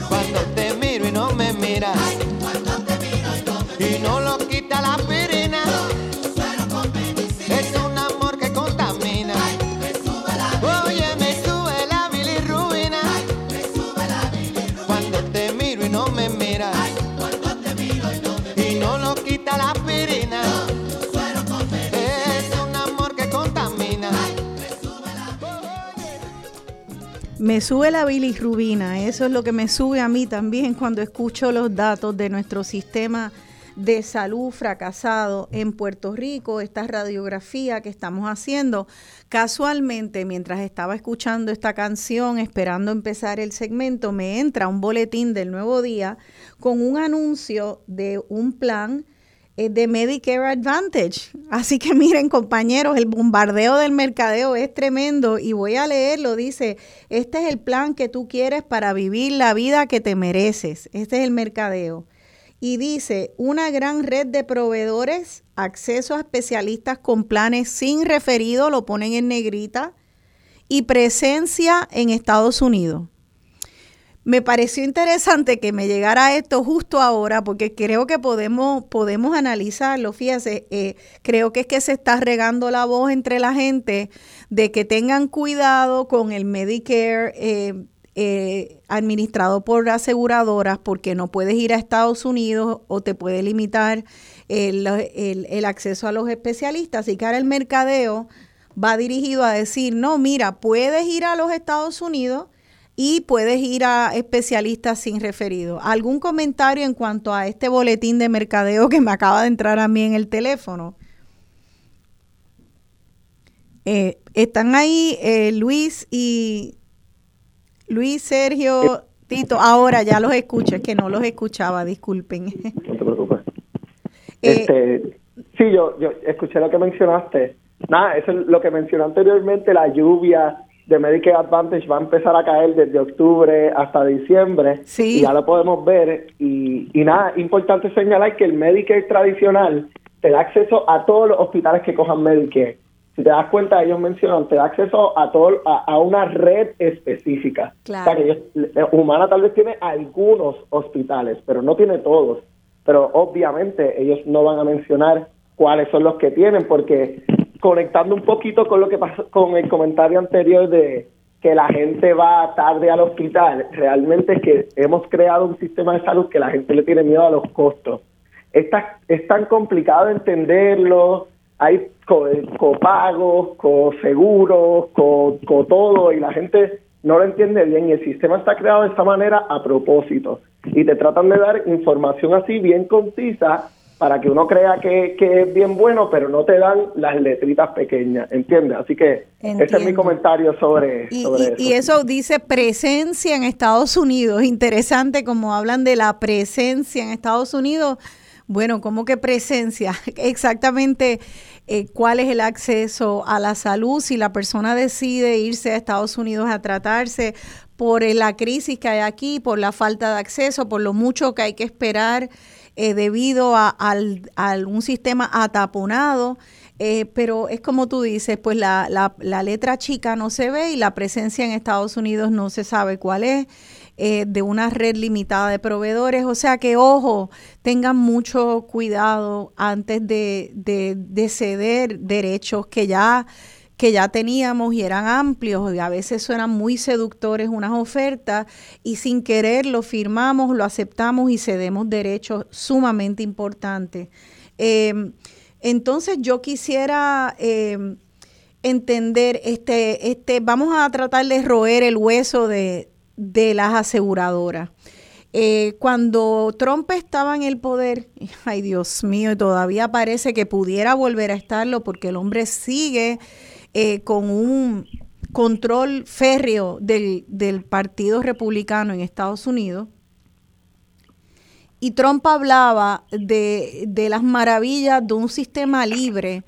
Speaker 2: Cuando te miro y no me miras. Y no lo quita la aspirina. Me sube la bilirrubina,
Speaker 3: eso es lo que me sube a mí también cuando escucho los datos de nuestro sistema de salud fracasado en Puerto Rico, esta radiografía que estamos haciendo. Casualmente, mientras estaba escuchando esta canción, esperando empezar el segmento, me entra un boletín del nuevo día con un anuncio de un plan de Medicare Advantage. Así que miren compañeros, el bombardeo del mercadeo es tremendo y voy a leerlo. Dice, este es el plan que tú quieres para vivir la vida que te mereces. Este es el mercadeo. Y dice, una gran red de proveedores, acceso a especialistas con planes sin referido, lo ponen en negrita, y presencia en Estados Unidos. Me pareció interesante que me llegara esto justo ahora porque creo que podemos, podemos analizarlo. Fíjese, eh, creo que es que se está regando la voz entre la gente de que tengan cuidado con el Medicare eh, eh, administrado por aseguradoras porque no puedes ir a Estados Unidos o te puede limitar el, el- acceso a los especialistas. Así que ahora el mercadeo va dirigido a decir, no, mira, puedes ir a los Estados Unidos y puedes ir a especialistas sin referido. ¿Algún comentario en cuanto a este boletín de mercadeo que me acaba de entrar a mí en el teléfono? Eh, están ahí eh, Luis y Luis, Sergio, Tito. Ahora ya los escucho, es que no los escuchaba, disculpen.
Speaker 7: No te preocupes.
Speaker 3: Eh,
Speaker 7: Este, sí, yo, yo escuché lo que mencionaste. Nada, eso es lo que mencioné anteriormente, la lluvia de Medicare Advantage va a empezar a caer desde octubre hasta diciembre.
Speaker 3: Sí.
Speaker 7: Y ya lo podemos ver. Y, y nada, importante señalar que el Medicare tradicional te da acceso a todos los hospitales que cojan Medicare. Si te das cuenta, ellos mencionan, te da acceso a todo, a, a una red específica.
Speaker 3: Claro.
Speaker 7: O sea, que ellos- Humana tal vez tiene algunos hospitales, pero no tiene todos. Pero obviamente ellos no van a mencionar cuáles son los que tienen, porque conectando un poquito con lo que pasó con el comentario anterior de que la gente va tarde al hospital, realmente es que hemos creado un sistema de salud que la gente le tiene miedo a los costos. Es tan complicado entenderlo, hay co- copagos, coseguros, co, co todo, y la gente no lo entiende bien, y el sistema está creado de esta manera a propósito. Y te tratan de dar información así bien concisa para que uno crea que, que es bien bueno, pero no te dan las letritas pequeñas, ¿entiendes? Así que ese es mi comentario sobre,
Speaker 3: Y,
Speaker 7: sobre
Speaker 3: y-
Speaker 7: eso.
Speaker 3: y eso dice presencia en Estados Unidos. Interesante como hablan de la presencia en Estados Unidos. Bueno, ¿cómo que presencia? Exactamente eh, cuál es el acceso a la salud si la persona decide irse a Estados Unidos a tratarse por la crisis que hay aquí, por la falta de acceso, por lo mucho que hay que esperar eh, debido a, al, al un sistema ataponado. Eh, pero es como tú dices, pues la, la, la letra chica no se ve y la presencia en Estados Unidos no se sabe cuál es, eh, de una red limitada de proveedores. O sea que, ojo, tengan mucho cuidado antes de, de ceder derechos que ya que ya teníamos y eran amplios y a veces eran muy seductores unas ofertas y sin querer lo firmamos, lo aceptamos y cedemos derechos sumamente importantes. Em, entonces yo quisiera em, entender, este, este, vamos a tratar de roer el hueso de, de las aseguradoras. Eh, cuando Trump estaba en el poder, ay Dios mío, todavía parece que pudiera volver a estarlo porque el hombre sigue eh, con un control férreo del, del Partido Republicano en Estados Unidos. Y Trump hablaba de, de las maravillas de un sistema libre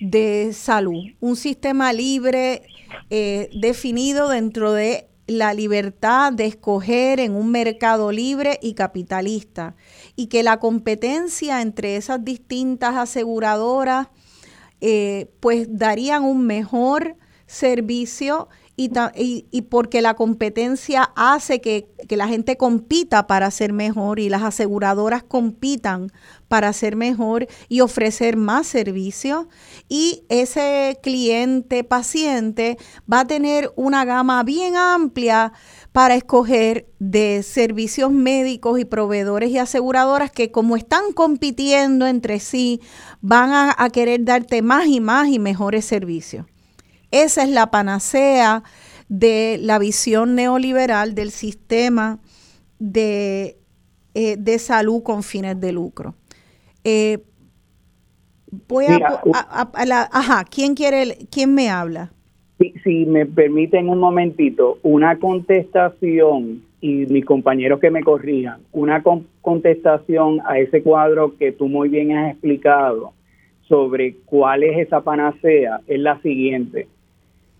Speaker 3: de salud, un sistema libre eh, definido dentro de la libertad de escoger en un mercado libre y capitalista y que la competencia entre esas distintas aseguradoras eh, pues darían un mejor servicio y, y, porque la competencia hace que, que, la gente compita para ser mejor y las aseguradoras compitan para ser mejor y ofrecer más servicios y ese cliente paciente va a tener una gama bien amplia para escoger de servicios médicos y proveedores y aseguradoras que como están compitiendo entre sí van a, a querer darte más y más y mejores servicios. Esa es la panacea de la visión neoliberal del sistema de, eh, de salud con fines de lucro. Eh, voy a, a, la, ajá, ¿quién quiere, quién me habla?
Speaker 5: Si, si me permiten un momentito, una contestación y mis compañeros que me corrijan, una contestación a ese cuadro que tú muy bien has explicado sobre cuál es esa panacea es la siguiente.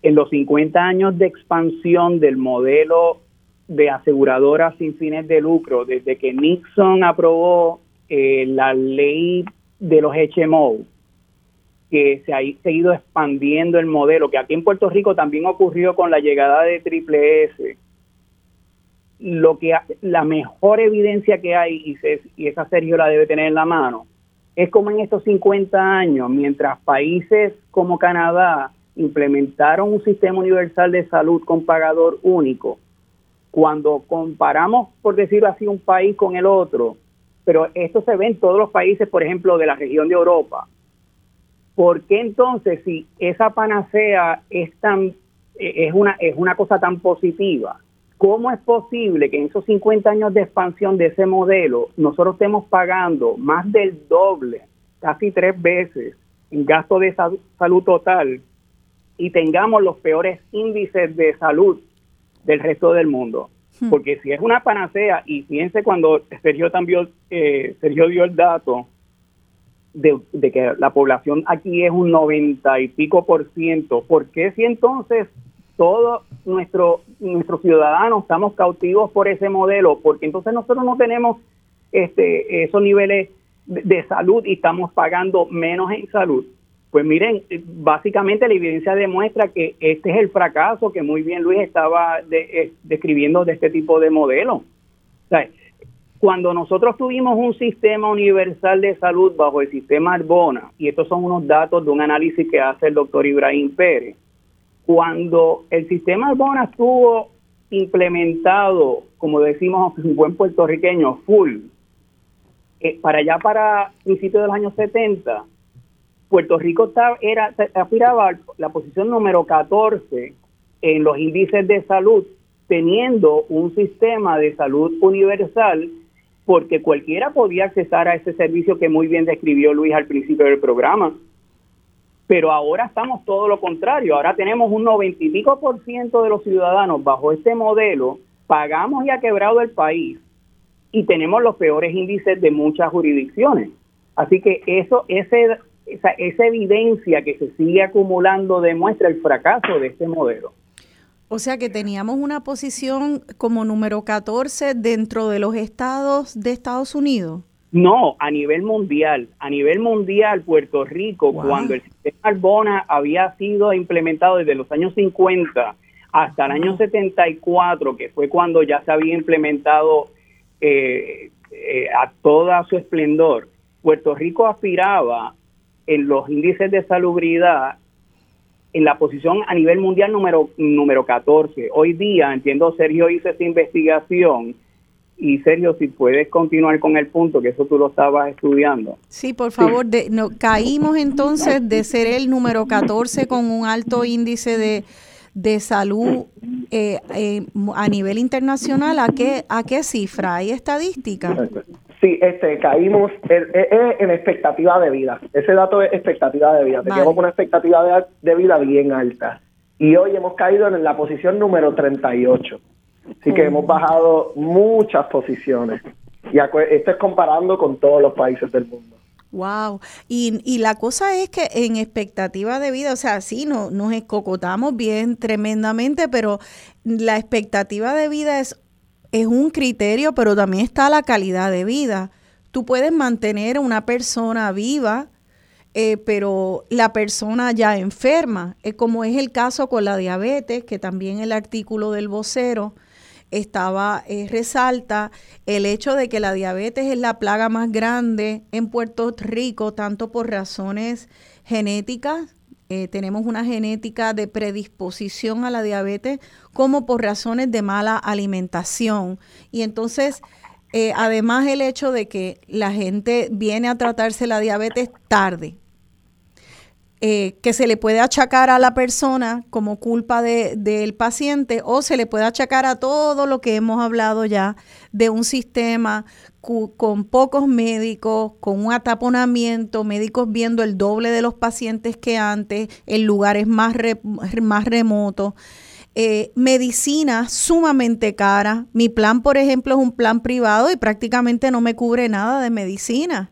Speaker 5: En los 50 años de expansión del modelo de aseguradoras sin fines de lucro, desde que Nixon aprobó eh, la ley de los HMO, que se ha seguido expandiendo el modelo, que aquí en Puerto Rico también ocurrió con la llegada de Triple S. Lo que la mejor evidencia que hay, y, y esa Sergio la debe tener en la mano, es como en estos 50 años, mientras países como Canadá implementaron un sistema universal de salud con pagador único, cuando comparamos, por decirlo así, un país con el otro, pero esto se ve en todos los países, por ejemplo, de la región de Europa, ¿por qué entonces si esa panacea es tan es una es una cosa tan positiva? ¿Cómo es posible que en esos 50 años de expansión de ese modelo nosotros estemos pagando más del doble, casi tres veces en gasto de salud total y tengamos los peores índices de salud del resto del mundo? Hmm. Porque si es una panacea, y fíjense cuando Sergio, también, eh, Sergio dio el dato de, que la población aquí es un 90 y pico por ciento, ¿por qué si entonces todos nuestro, nuestros ciudadanos estamos cautivos por ese modelo? Porque entonces nosotros no tenemos este, esos niveles de, salud y estamos pagando menos en salud. Pues miren, básicamente la evidencia demuestra que este es el fracaso que muy bien Luis estaba eh, describiendo de este tipo de modelo. Cuando nosotros tuvimos un sistema universal de salud bajo el sistema Arbona, y estos son unos datos de un análisis que hace el doctor Ibrahim Pérez, cuando el sistema Arbona estuvo implementado, como decimos un buen puertorriqueño, full, eh, para allá para principios de los años 70, Puerto Rico estaba, era, aspiraba a la posición número 14 en los índices de salud, teniendo un sistema de salud universal porque cualquiera podía accesar a ese servicio que muy bien describió Luis al principio del programa. Pero ahora estamos todo lo contrario, ahora tenemos un noventa y pico por ciento de los ciudadanos bajo este modelo, pagamos y ha quebrado el país y tenemos los peores índices de muchas jurisdicciones. Así que eso, ese, esa, esa evidencia que se sigue acumulando demuestra el fracaso de este modelo.
Speaker 3: O sea que teníamos una posición como número 14 dentro de los estados de Estados Unidos.
Speaker 5: No, a nivel mundial. A nivel mundial, Puerto Rico, cuando el sistema Arbona había sido implementado desde los años 50 hasta el año 74, que fue cuando ya se había implementado eh, eh, a toda su esplendor, Puerto Rico aspiraba en los índices de salubridad en la posición a nivel mundial número, número 14. Hoy día, entiendo, Sergio hizo esa investigación. Y Sergio, si puedes continuar con el punto, que eso tú lo estabas estudiando.
Speaker 3: Sí, por favor. De, no, caímos entonces de ser el número 14 con un alto índice de, de salud eh, eh, a nivel internacional. ¿A qué, ¿A qué cifra? ¿Hay estadística?
Speaker 7: Sí, este, caímos en, en, expectativa de vida. Ese dato es expectativa de vida. Teníamos una expectativa de, vida bien alta. Y hoy hemos caído en la posición número 38. Así que hemos bajado muchas posiciones. Y esto es comparando con todos los países del mundo.
Speaker 3: Wow. Y, y, la cosa es que en expectativa de vida, o sea, sí, no, nos escocotamos bien tremendamente, pero la expectativa de vida es es un criterio, pero también está la calidad de vida. Tú puedes mantener a una persona viva, eh, pero la persona ya enferma, eh, como es el caso con la diabetes, que también el artículo del vocero estaba, eh, resalta el hecho de que la diabetes es la plaga más grande en Puerto Rico, tanto por razones genéticas, eh, tenemos una genética de predisposición a la diabetes como por razones de mala alimentación. Y entonces, eh, además el hecho de que la gente viene a tratarse la diabetes tarde, eh, que se le puede achacar a la persona como culpa del paciente o se le puede achacar a todo lo que hemos hablado ya de un sistema con pocos médicos, con un ataponamiento, médicos viendo el doble de los pacientes que antes, en lugares más, más remotos. Eh, medicina sumamente cara. Mi plan, por ejemplo, es un plan privado y prácticamente no me cubre nada de medicina,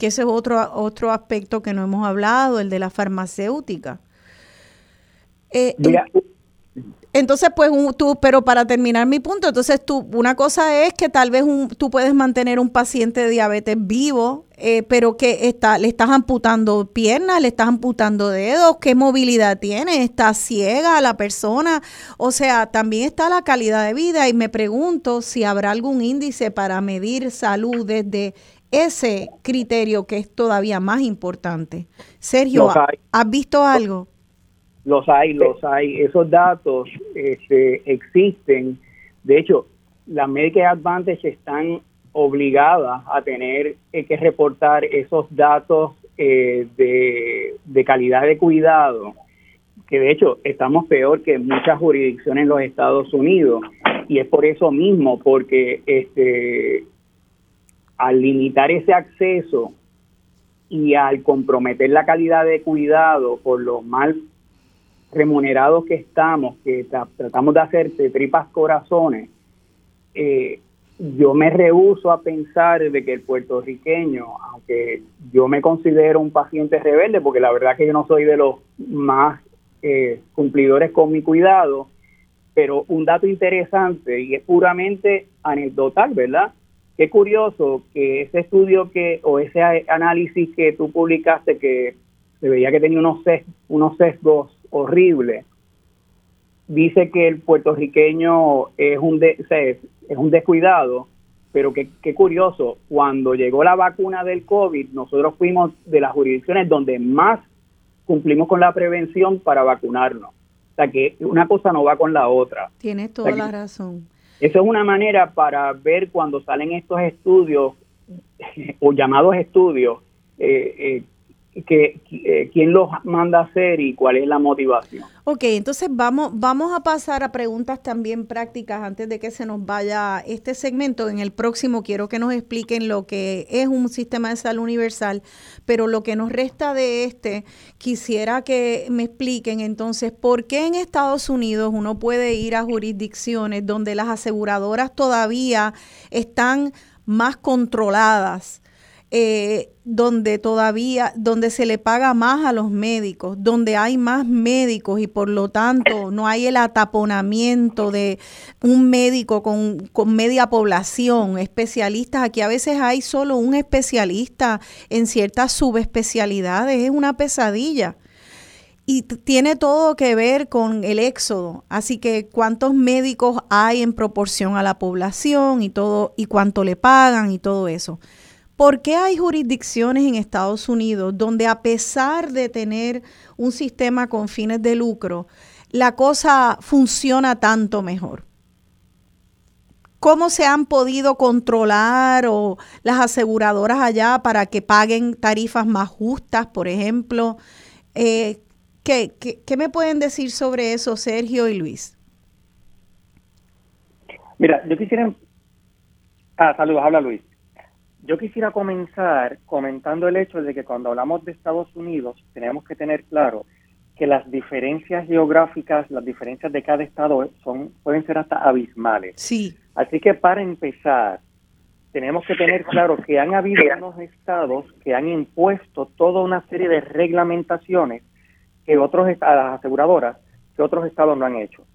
Speaker 3: que ese es otro, otro aspecto que no hemos hablado, el de la farmacéutica. Eh, entonces, pues tú, pero para terminar mi punto, entonces tú, una cosa es que tal vez un, tú puedes mantener un paciente de diabetes vivo, eh, pero que está, le estás amputando piernas, le estás amputando dedos, qué movilidad tiene, está ciega la persona, o sea, también está la calidad de vida y me pregunto si habrá algún índice para medir salud desde ese criterio que es todavía más importante. Sergio, ¿has visto algo?
Speaker 5: Los hay, los hay. Esos datos este, existen. De hecho, las Medicare Advantage están obligadas a tener eh, que reportar esos datos eh, de, de calidad de cuidado, que de hecho estamos peor que muchas jurisdicciones en los Estados Unidos. Y es por eso mismo, porque este, al limitar ese acceso y al comprometer la calidad de cuidado por los mal remunerados que estamos, que tratamos de hacer tripas corazones, eh, yo me rehuso a pensar de que el puertorriqueño, aunque yo me considero un paciente rebelde, porque la verdad que yo no soy de los más eh, cumplidores con mi cuidado, pero un dato interesante y es puramente anecdotal, ¿verdad? Qué curioso que ese estudio que o ese análisis que tú publicaste que se veía que tenía unos, unos sesgos horrible. Dice que el puertorriqueño es un, es un descuidado, pero qué, curioso, cuando llegó la vacuna del COVID, nosotros fuimos de las jurisdicciones donde más cumplimos con la prevención para vacunarnos. O sea que una cosa no va con la otra.
Speaker 3: Tienes toda la razón.
Speaker 5: Eso es una manera para ver cuando salen estos estudios o llamados estudios, eh, eh, que, eh, quién los manda a hacer y cuál es la motivación.
Speaker 3: Ok, entonces vamos, vamos a pasar a preguntas también prácticas antes de que se nos vaya este segmento. En el próximo quiero que nos expliquen lo que es un sistema de salud universal, pero lo que nos resta de este, quisiera que me expliquen entonces por qué en Estados Unidos uno puede ir a jurisdicciones donde las aseguradoras todavía están más controladas eh, donde todavía, donde se le paga más a los médicos, donde hay más médicos y por lo tanto no hay el ataponamiento de un médico con, con media población, especialistas. Aquí a veces hay solo un especialista en ciertas subespecialidades, es una pesadilla y tiene todo que ver con el éxodo. Así que cuántos médicos hay en proporción a la población y todo y cuánto le pagan y todo eso. ¿Por qué hay jurisdicciones en Estados Unidos donde a pesar de tener un sistema con fines de lucro, la cosa funciona tanto mejor? ¿Cómo se han podido controlar o las aseguradoras allá para que paguen tarifas más justas, por ejemplo? Eh, ¿qué, qué, me pueden decir sobre eso, Sergio y Luis?
Speaker 6: Mira, yo quisiera... Ah, saludos, habla Luis. Yo quisiera comenzar comentando el hecho de que cuando hablamos de Estados Unidos tenemos que tener claro que las diferencias geográficas, las diferencias de cada estado son pueden ser hasta abismales.
Speaker 3: Sí.
Speaker 6: Así que para empezar, tenemos que tener claro que han habido unos estados que han impuesto toda una serie de reglamentaciones que otros a las aseguradoras que otros estados no han hecho.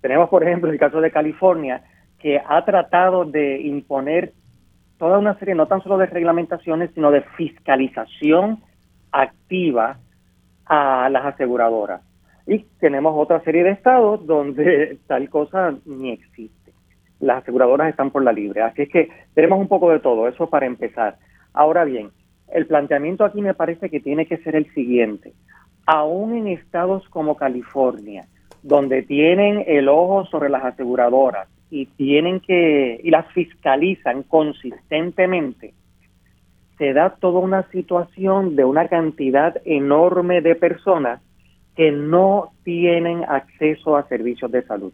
Speaker 6: Tenemos, por ejemplo, el caso de California, que ha tratado de imponer toda una serie no tan solo de reglamentaciones, sino de fiscalización activa a las aseguradoras. Y tenemos otra serie de estados donde tal cosa ni existe. Las aseguradoras están por la libre. Así es que tenemos un poco de todo, eso para empezar. Ahora bien, el planteamiento aquí me parece que tiene que ser el siguiente. Aún en estados como California, donde tienen el ojo sobre las aseguradoras y tienen que y las fiscalizan consistentemente, se da toda una situación de una cantidad enorme de personas que no tienen acceso a servicios de salud.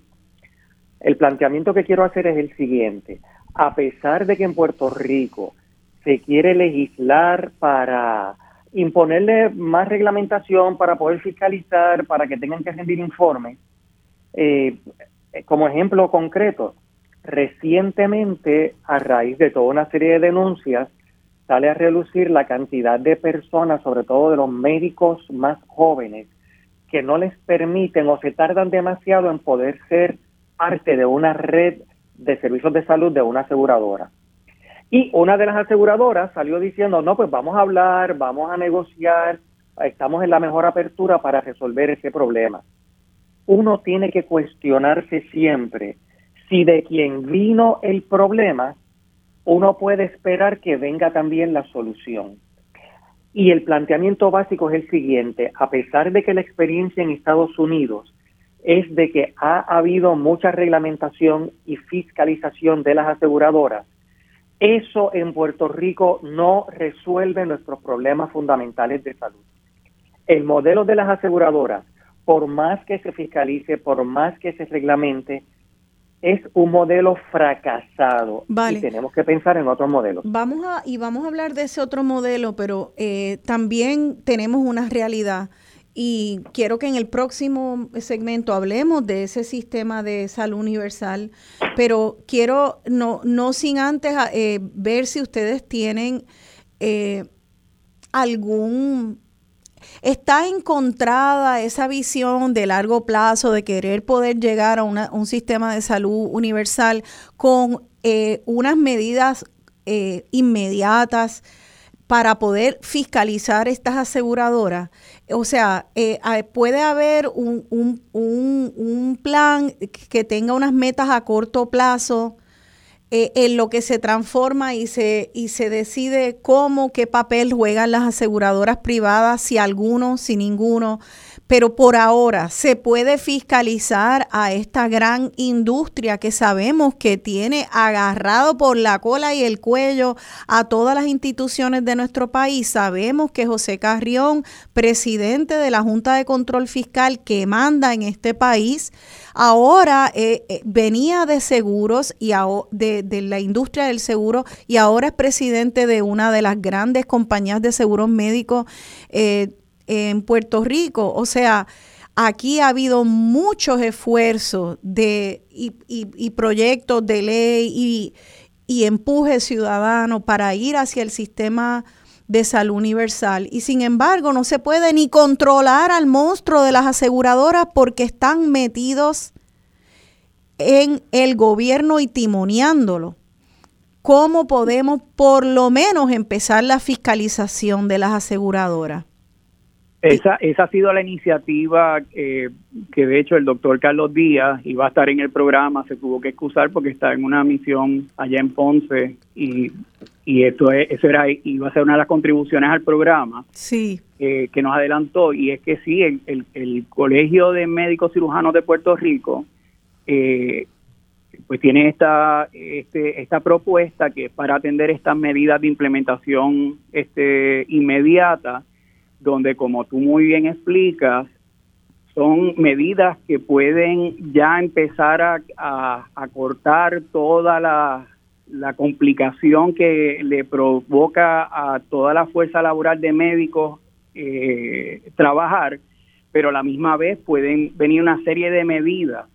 Speaker 6: El planteamiento que quiero hacer es el siguiente. A pesar de que en Puerto Rico se quiere legislar para imponerle más reglamentación, para poder fiscalizar, para que tengan que rendir informes, eh, como ejemplo concreto, recientemente, a raíz de toda una serie de denuncias, sale a relucir la cantidad de personas, sobre todo de los médicos más jóvenes, que no les permiten o se tardan demasiado en poder ser parte de una red de servicios de salud de una aseguradora. Y una de las aseguradoras salió diciendo, no, pues vamos a hablar, vamos a negociar, estamos en la mejor apertura para resolver ese problema. Uno tiene que cuestionarse siempre si de quien vino el problema uno puede esperar que venga también la solución. Y el planteamiento básico es el siguiente, a pesar de que la experiencia en Estados Unidos es de que ha habido mucha reglamentación y fiscalización de las aseguradoras, eso en Puerto Rico no resuelve nuestros problemas fundamentales de salud. El modelo de las aseguradoras, por más que se fiscalice, por más que se reglamente, es un modelo fracasado. Y tenemos que pensar en otros modelos.
Speaker 3: Vamos a y vamos a hablar de ese otro modelo, pero eh, también tenemos una realidad. Y quiero que en el próximo segmento hablemos de ese sistema de salud universal, pero quiero no no sin antes eh, ver si ustedes tienen eh, algún está encontrada esa visión de largo plazo de querer poder llegar a un sistema de salud universal con eh, unas medidas eh, inmediatas para poder fiscalizar estas aseguradoras. O sea, eh, puede haber un, un, plan que tenga unas metas a corto plazo eh, en lo que se transforma y se, y se decide cómo, qué papel juegan las aseguradoras privadas, si alguno, si ninguno, pero por ahora se puede fiscalizar a esta gran industria que sabemos que tiene agarrado por la cola y el cuello a todas las instituciones de nuestro país. Sabemos que José Carrión, presidente de la Junta de Control Fiscal que manda en este país, ahora eh, eh, venía de seguros y de, la industria del seguro y ahora es presidente de una de las grandes compañías de seguros médicos. Eh, en Puerto Rico. O sea, aquí ha habido muchos esfuerzos de, y, proyectos de ley y, y empuje ciudadano para ir hacia el sistema de salud universal. Y sin embargo, no se puede ni controlar al monstruo de las aseguradoras porque están metidos en el gobierno y timoneándolo. ¿Cómo podemos por lo menos empezar la fiscalización de las aseguradoras?
Speaker 5: Esa, esa ha sido la iniciativa eh, que de hecho el doctor Carlos Díaz iba a estar en el programa, se tuvo que excusar porque está en una misión allá en Ponce y, y esto es, eso era iba a ser una de las contribuciones al programa
Speaker 3: Sí.
Speaker 5: eh, que nos adelantó y es que sí, el, el- el Colegio de Médicos Cirujanos de Puerto Rico eh, pues tiene esta este, esta propuesta que es para atender estas medidas de implementación este inmediata donde como tú muy bien explicas son medidas que pueden ya empezar a, a- a cortar toda la, la complicación que le provoca a toda la fuerza laboral de médicos eh, trabajar, pero a la misma vez pueden venir una serie de medidas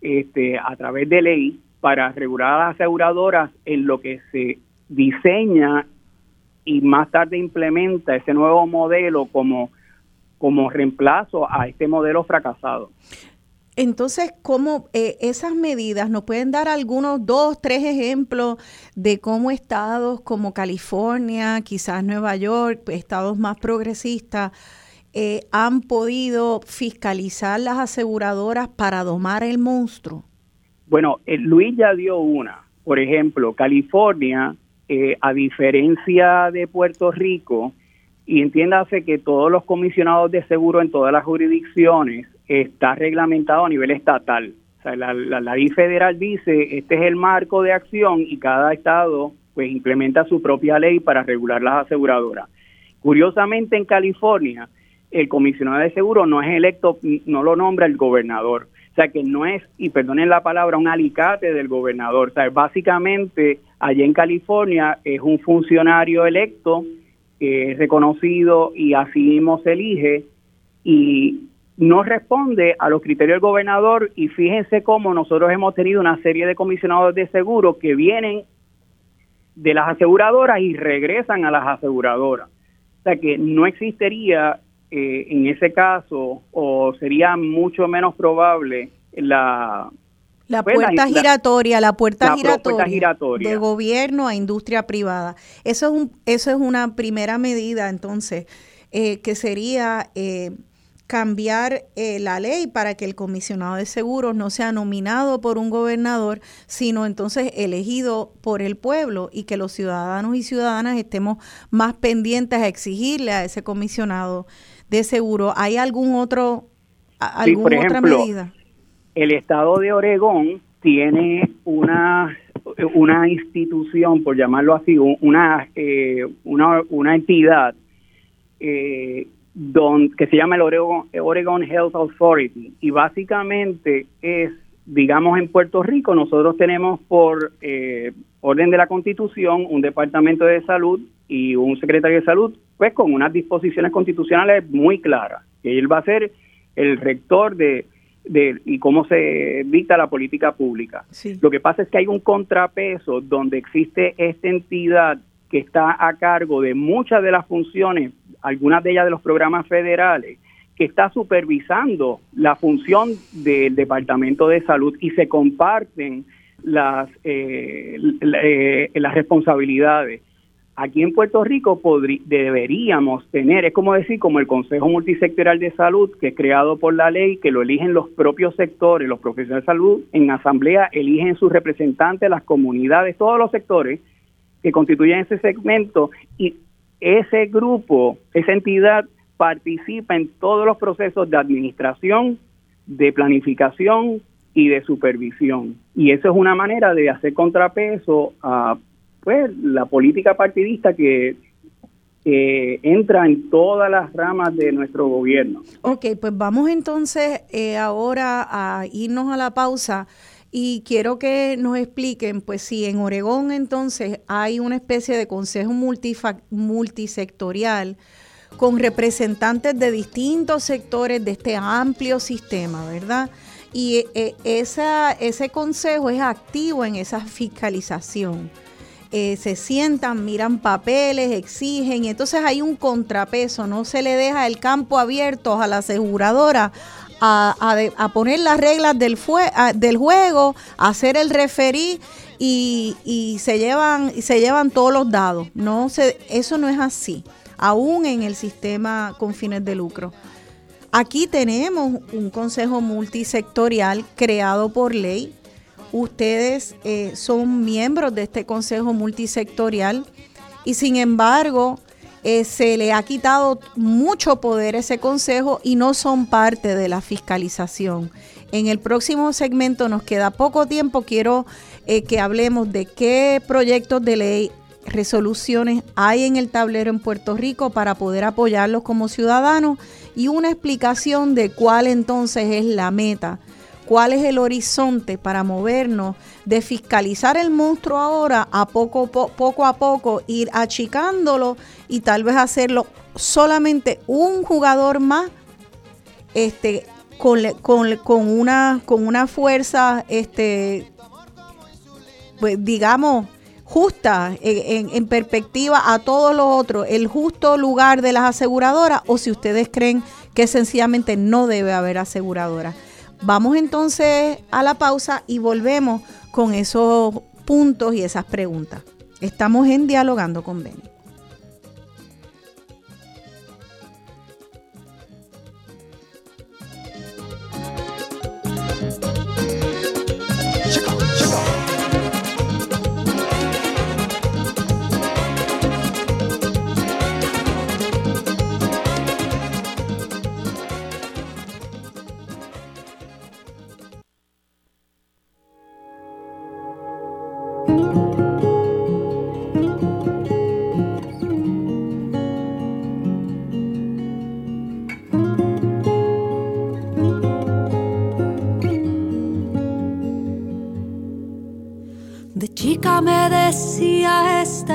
Speaker 5: este, a través de ley para regular a las aseguradoras en lo que se diseña y más tarde implementa ese nuevo modelo como, como reemplazo a este modelo fracasado.
Speaker 3: Entonces, ¿cómo eh, esas medidas nos pueden dar algunos dos, tres ejemplos de cómo estados como California, quizás Nueva York, estados más progresistas, eh, han podido fiscalizar las aseguradoras para domar el monstruo?
Speaker 5: Bueno, eh, Luis ya dio una. Por ejemplo, California, eh, a diferencia de Puerto Rico, y entiéndase que todos los comisionados de seguro en todas las jurisdicciones está reglamentado a nivel estatal. O sea, la, ley federal dice, este es el marco de acción y cada estado pues implementa su propia ley para regular las aseguradoras. Curiosamente en California, el comisionado de seguro no es electo, no lo nombra el gobernador. O sea, que no es, y perdonen la palabra, un alicate del gobernador. O sea, básicamente, allá en California es un funcionario electo, es reconocido y así mismo se elige, y no responde a los criterios del gobernador. Y fíjense cómo nosotros hemos tenido una serie de comisionados de seguro que vienen de las aseguradoras y regresan a las aseguradoras. O sea que no existiría eh, en ese caso o sería mucho menos probable la
Speaker 3: La
Speaker 5: pues, la-
Speaker 3: puerta giratoria, la puerta
Speaker 5: la
Speaker 3: giratoria,
Speaker 5: propuesta giratoria.
Speaker 3: de gobierno a industria privada. Eso es, un, eso es una primera medida, entonces, eh, que sería eh, cambiar eh, la ley para que el comisionado de seguros no sea nominado por un gobernador, sino entonces elegido por el pueblo y que los ciudadanos y ciudadanas estemos más pendientes a exigirle a ese comisionado de seguro. ¿Hay algún otro, a-
Speaker 5: Sí,
Speaker 3: alguna
Speaker 5: por
Speaker 3: otra
Speaker 5: ejemplo,
Speaker 3: medida?
Speaker 5: el estado de Oregón tiene una una institución, por llamarlo así, un- una eh, una, una entidad eh, don- que se llama el Oregon, Oregon Health Authority y básicamente es, digamos, en Puerto Rico nosotros tenemos por eh, orden de la Constitución un departamento de salud y un secretario de salud, pues con unas disposiciones constitucionales muy claras, que él va a ser el rector de, de y cómo se dicta la política pública.
Speaker 3: Sí.
Speaker 5: Lo que pasa es que hay un contrapeso donde existe esta entidad que está a cargo de muchas de las funciones, algunas de ellas de los programas federales, que está supervisando la función del Departamento de Salud y se comparten las, eh, eh, las responsabilidades. Aquí en Puerto Rico deberíamos tener, es como decir, como el Consejo Multisectorial de Salud, que es creado por la ley, que lo eligen los propios sectores, los profesionales de salud, en asamblea eligen sus representantes, las comunidades, todos los sectores que constituyen ese segmento y ese grupo, esa entidad participa en todos los procesos de administración, de planificación y de supervisión. Y eso es una manera de hacer contrapeso a pues la política partidista que que entra en todas las ramas de nuestro gobierno.
Speaker 3: Ok, pues vamos entonces eh, ahora a irnos a la pausa y quiero que nos expliquen, pues si en Oregón entonces hay una especie de consejo multisectorial con representantes de distintos sectores de este amplio sistema, ¿verdad? Y eh, esa, ese consejo es activo en esa fiscalización eh, se sientan, miran papeles, exigen, y entonces hay un contrapeso, no se le deja el campo abierto a la aseguradora a, a a poner las reglas del, del juego, a hacer el referí y, y se llevan se llevan todos los dados. No se, eso no es así, aún en el sistema con fines de lucro. Aquí tenemos un consejo multisectorial creado por ley. Ustedes eh, son miembros de este consejo multisectorial y sin embargo eh, se le ha quitado mucho poder ese consejo y no son parte de la fiscalización. En el próximo segmento nos queda poco tiempo. Quiero eh, que hablemos de qué proyectos de ley, resoluciones hay en el tablero en Puerto Rico para poder apoyarlos como ciudadanos y una explicación de cuál entonces es la meta, cuál es el horizonte para movernos de fiscalizar el monstruo ahora a poco, a poco, ir achicándolo y tal vez hacerlo solamente un jugador más este, con, con, una, con una fuerza, este, pues digamos, justa en, perspectiva a todos los otros, el justo lugar de las aseguradoras o si ustedes creen que sencillamente no debe haber aseguradoras. Vamos entonces a la pausa y volvemos con esos puntos y esas preguntas. Estamos en dialogando con Benny.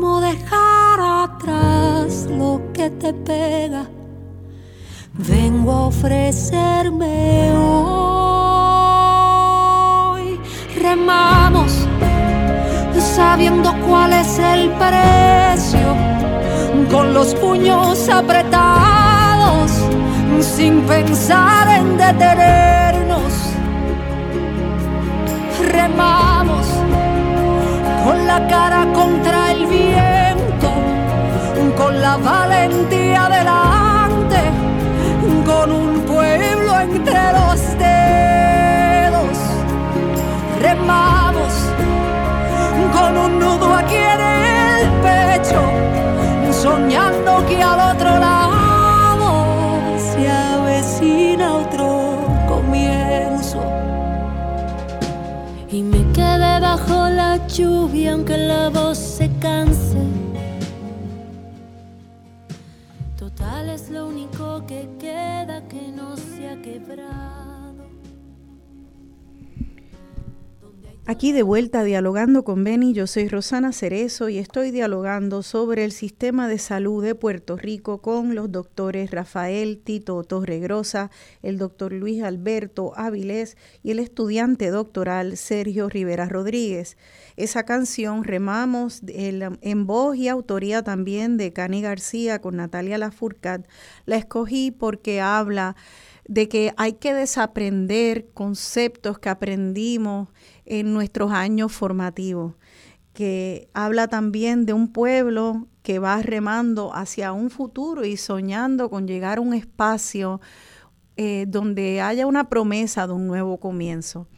Speaker 9: cómo dejar atrás lo que te pega. Vengo a ofrecerme hoy. Remamos sabiendo cuál es el precio, con los puños apretados, sin pensar en detenernos. Remamos con la cara contra la valentía delante, con un pueblo entre los dedos. Remamos con un nudo aquí en el pecho, soñando que al otro lado se avecina otro comienzo. Y me quedé bajo la lluvia aunque la voz se canse.
Speaker 3: Aquí de vuelta dialogando con Beni, yo soy Rosana Cerezo y estoy dialogando sobre el sistema de salud de Puerto Rico con los doctores Rafael Tito Torregrosa, el doctor Luis Alberto Avilés y el estudiante doctoral Sergio Rivera Rodríguez. Esa canción remamos en voz y autoría también de Cani García con Natalia Lafourcade. La escogí porque habla de que hay que desaprender conceptos que aprendimos en nuestros años formativos, que habla también de un pueblo que va remando hacia un futuro y soñando con llegar a un espacio eh, donde haya una promesa de un nuevo comienzo.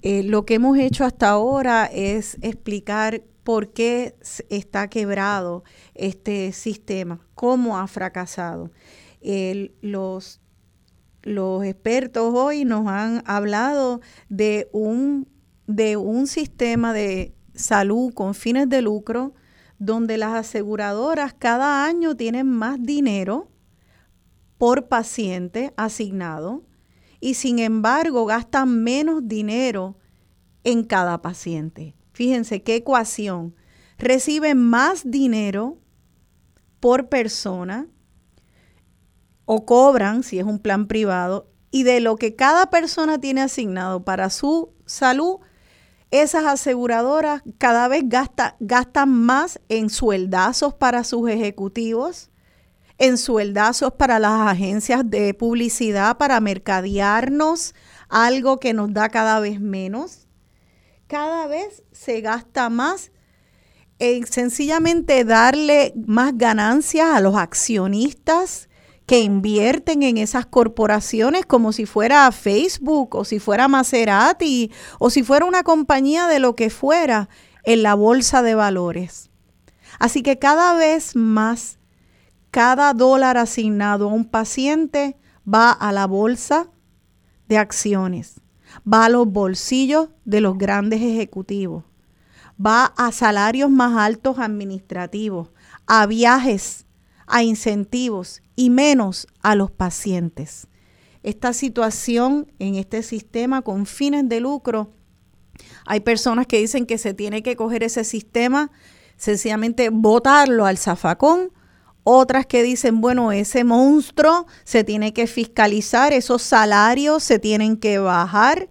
Speaker 3: Eh, lo que hemos hecho hasta ahora es explicar por qué está quebrado este sistema, cómo ha fracasado. los, los expertos hoy nos han hablado de un de un sistema de salud con fines de lucro donde las aseguradoras cada año tienen más dinero por paciente asignado y sin embargo gastan menos dinero en cada paciente. fíjense qué ecuación, recibe más dinero por persona o cobran, si es un plan privado, y de lo que cada persona tiene asignado para su salud, esas aseguradoras cada vez gastan más en sueldazos para sus ejecutivos, en sueldazos para las agencias de publicidad, para mercadearnos algo que nos da cada vez menos. Cada vez se gasta más en sencillamente darle más ganancias a los accionistas que invierten en esas corporaciones como si fuera Facebook o si fuera Maserati o si fuera una compañía de lo que fuera en la bolsa de valores. Así que cada vez más, cada dólar asignado a un paciente va a la bolsa de acciones, va a los bolsillos de los grandes ejecutivos, va a salarios más altos administrativos, a viajes a incentivos y menos a los pacientes. Esta situación en este sistema con fines de lucro, hay personas que dicen que se tiene que coger ese sistema, sencillamente botarlo al zafacón, otras que dicen, bueno, ese monstruo se tiene que fiscalizar, esos salarios se tienen que bajar,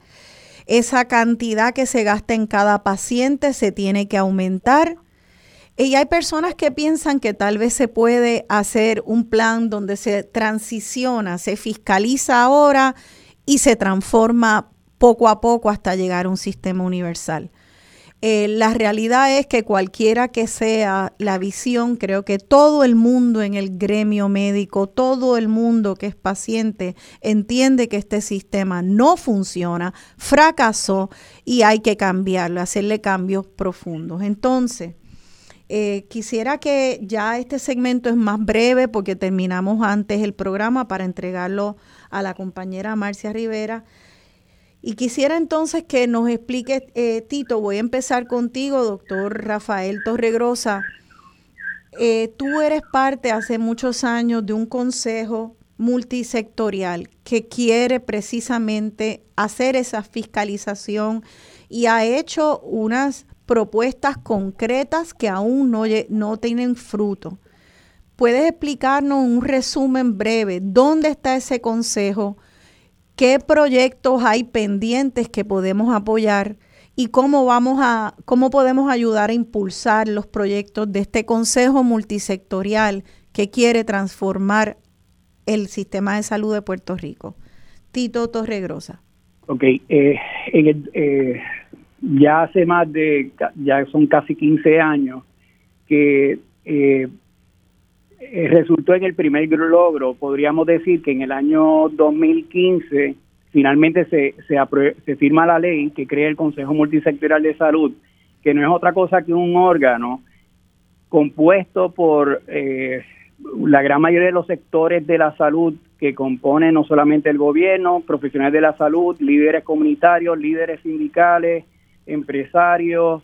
Speaker 3: esa cantidad que se gasta en cada paciente se tiene que aumentar. Y hay personas que piensan que tal vez se puede hacer un plan donde se transiciona, se fiscaliza ahora y se transforma poco a poco hasta llegar a un sistema universal. Eh, la realidad es que cualquiera que sea la visión, creo que todo el mundo en el gremio médico, todo el mundo que es paciente, entiende que este sistema no funciona, fracasó y hay que cambiarlo, hacerle cambios profundos. Entonces, eh, quisiera que ya este segmento es más breve porque terminamos antes el programa para entregarlo a la compañera Marcia Rivera. Y quisiera entonces que nos explique, eh, Tito, voy a empezar contigo, doctor Rafael Torregrosa. Eh, tú eres parte hace muchos años de un consejo multisectorial que quiere precisamente hacer esa fiscalización y ha hecho unas propuestas concretas que aún no, no tienen fruto. ¿Puedes explicarnos un resumen breve? ¿Dónde está ese consejo? ¿Qué proyectos hay pendientes que podemos apoyar? ¿Y cómo, vamos a, cómo podemos ayudar a impulsar los proyectos de este consejo multisectorial que quiere transformar el sistema de salud de Puerto Rico? Tito Torregrosa.
Speaker 5: Ok, eh, en el, eh, ya hace más de, ya son casi 15 años, que eh, eh, resultó en el primer logro. Podríamos decir que en el año 2015 finalmente se, se, se firma la ley que crea el Consejo Multisectorial de Salud, que no es otra cosa que un órgano compuesto por eh, la gran mayoría de los sectores de la salud que componen no solamente el gobierno, profesionales de la salud, líderes comunitarios, líderes sindicales, empresarios,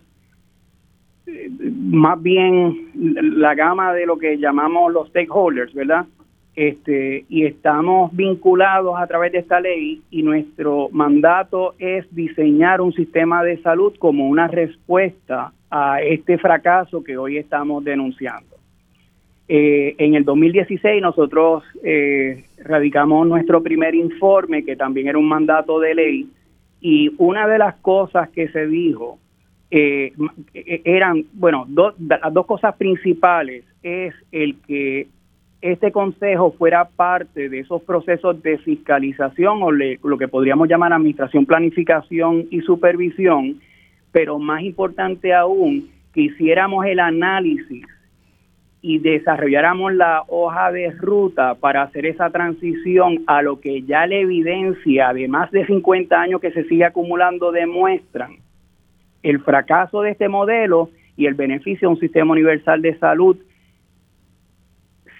Speaker 5: más bien la gama de lo que llamamos los stakeholders, ¿verdad? Este, y estamos vinculados a través de esta ley y nuestro mandato es diseñar un sistema de salud como una respuesta a este fracaso que hoy estamos denunciando. Eh, en el 2016 nosotros eh, radicamos nuestro primer informe, que también era un mandato de ley, y una de las cosas que se dijo eh, eh, eran, bueno, las dos cosas principales es el que este consejo fuera parte de esos procesos de fiscalización o lo que podríamos llamar administración, planificación y supervisión, pero más importante aún, que hiciéramos el análisis y desarrolláramos la hoja de ruta para hacer esa transición a lo que ya la evidencia de más de 50 años que se sigue acumulando demuestran. El fracaso de este modelo y el beneficio de un sistema universal de salud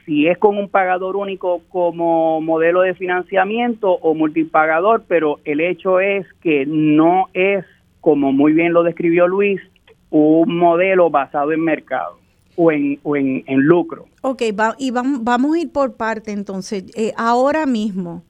Speaker 5: si es con un pagador único como modelo de financiamiento o multipagador, pero el hecho es que no es, como muy bien lo describió Luis, un modelo basado en mercado o en, o en, lucro.
Speaker 3: Ok, y vamos, a ir por parte entonces. Eh, ahora mismo,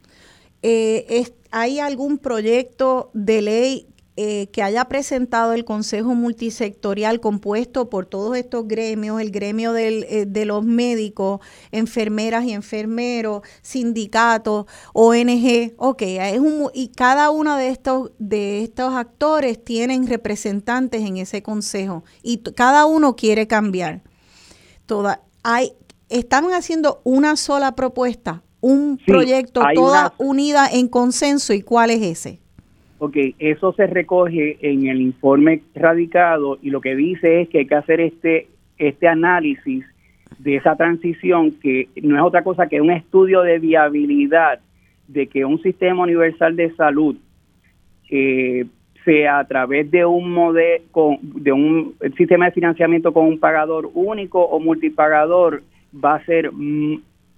Speaker 3: eh, ¿hay algún proyecto de ley eh, que haya presentado el Consejo Multisectorial compuesto por todos estos gremios, el gremio del, eh, de los médicos, enfermeras y enfermeros, sindicatos, ONG, ok, es un, y cada uno de estos, de estos actores tienen representantes en ese consejo y cada uno quiere cambiar. Toda, hay, están haciendo una sola propuesta, un proyecto toda unida en consenso y cuál es ese.
Speaker 5: Ok, eso se recoge en el informe radicado y lo que dice es que hay que hacer este, este análisis de esa transición que no es otra cosa que un estudio de viabilidad de que un sistema universal de salud eh, sea a través de un modelo de un sistema de financiamiento con un pagador único o multipagador va a ser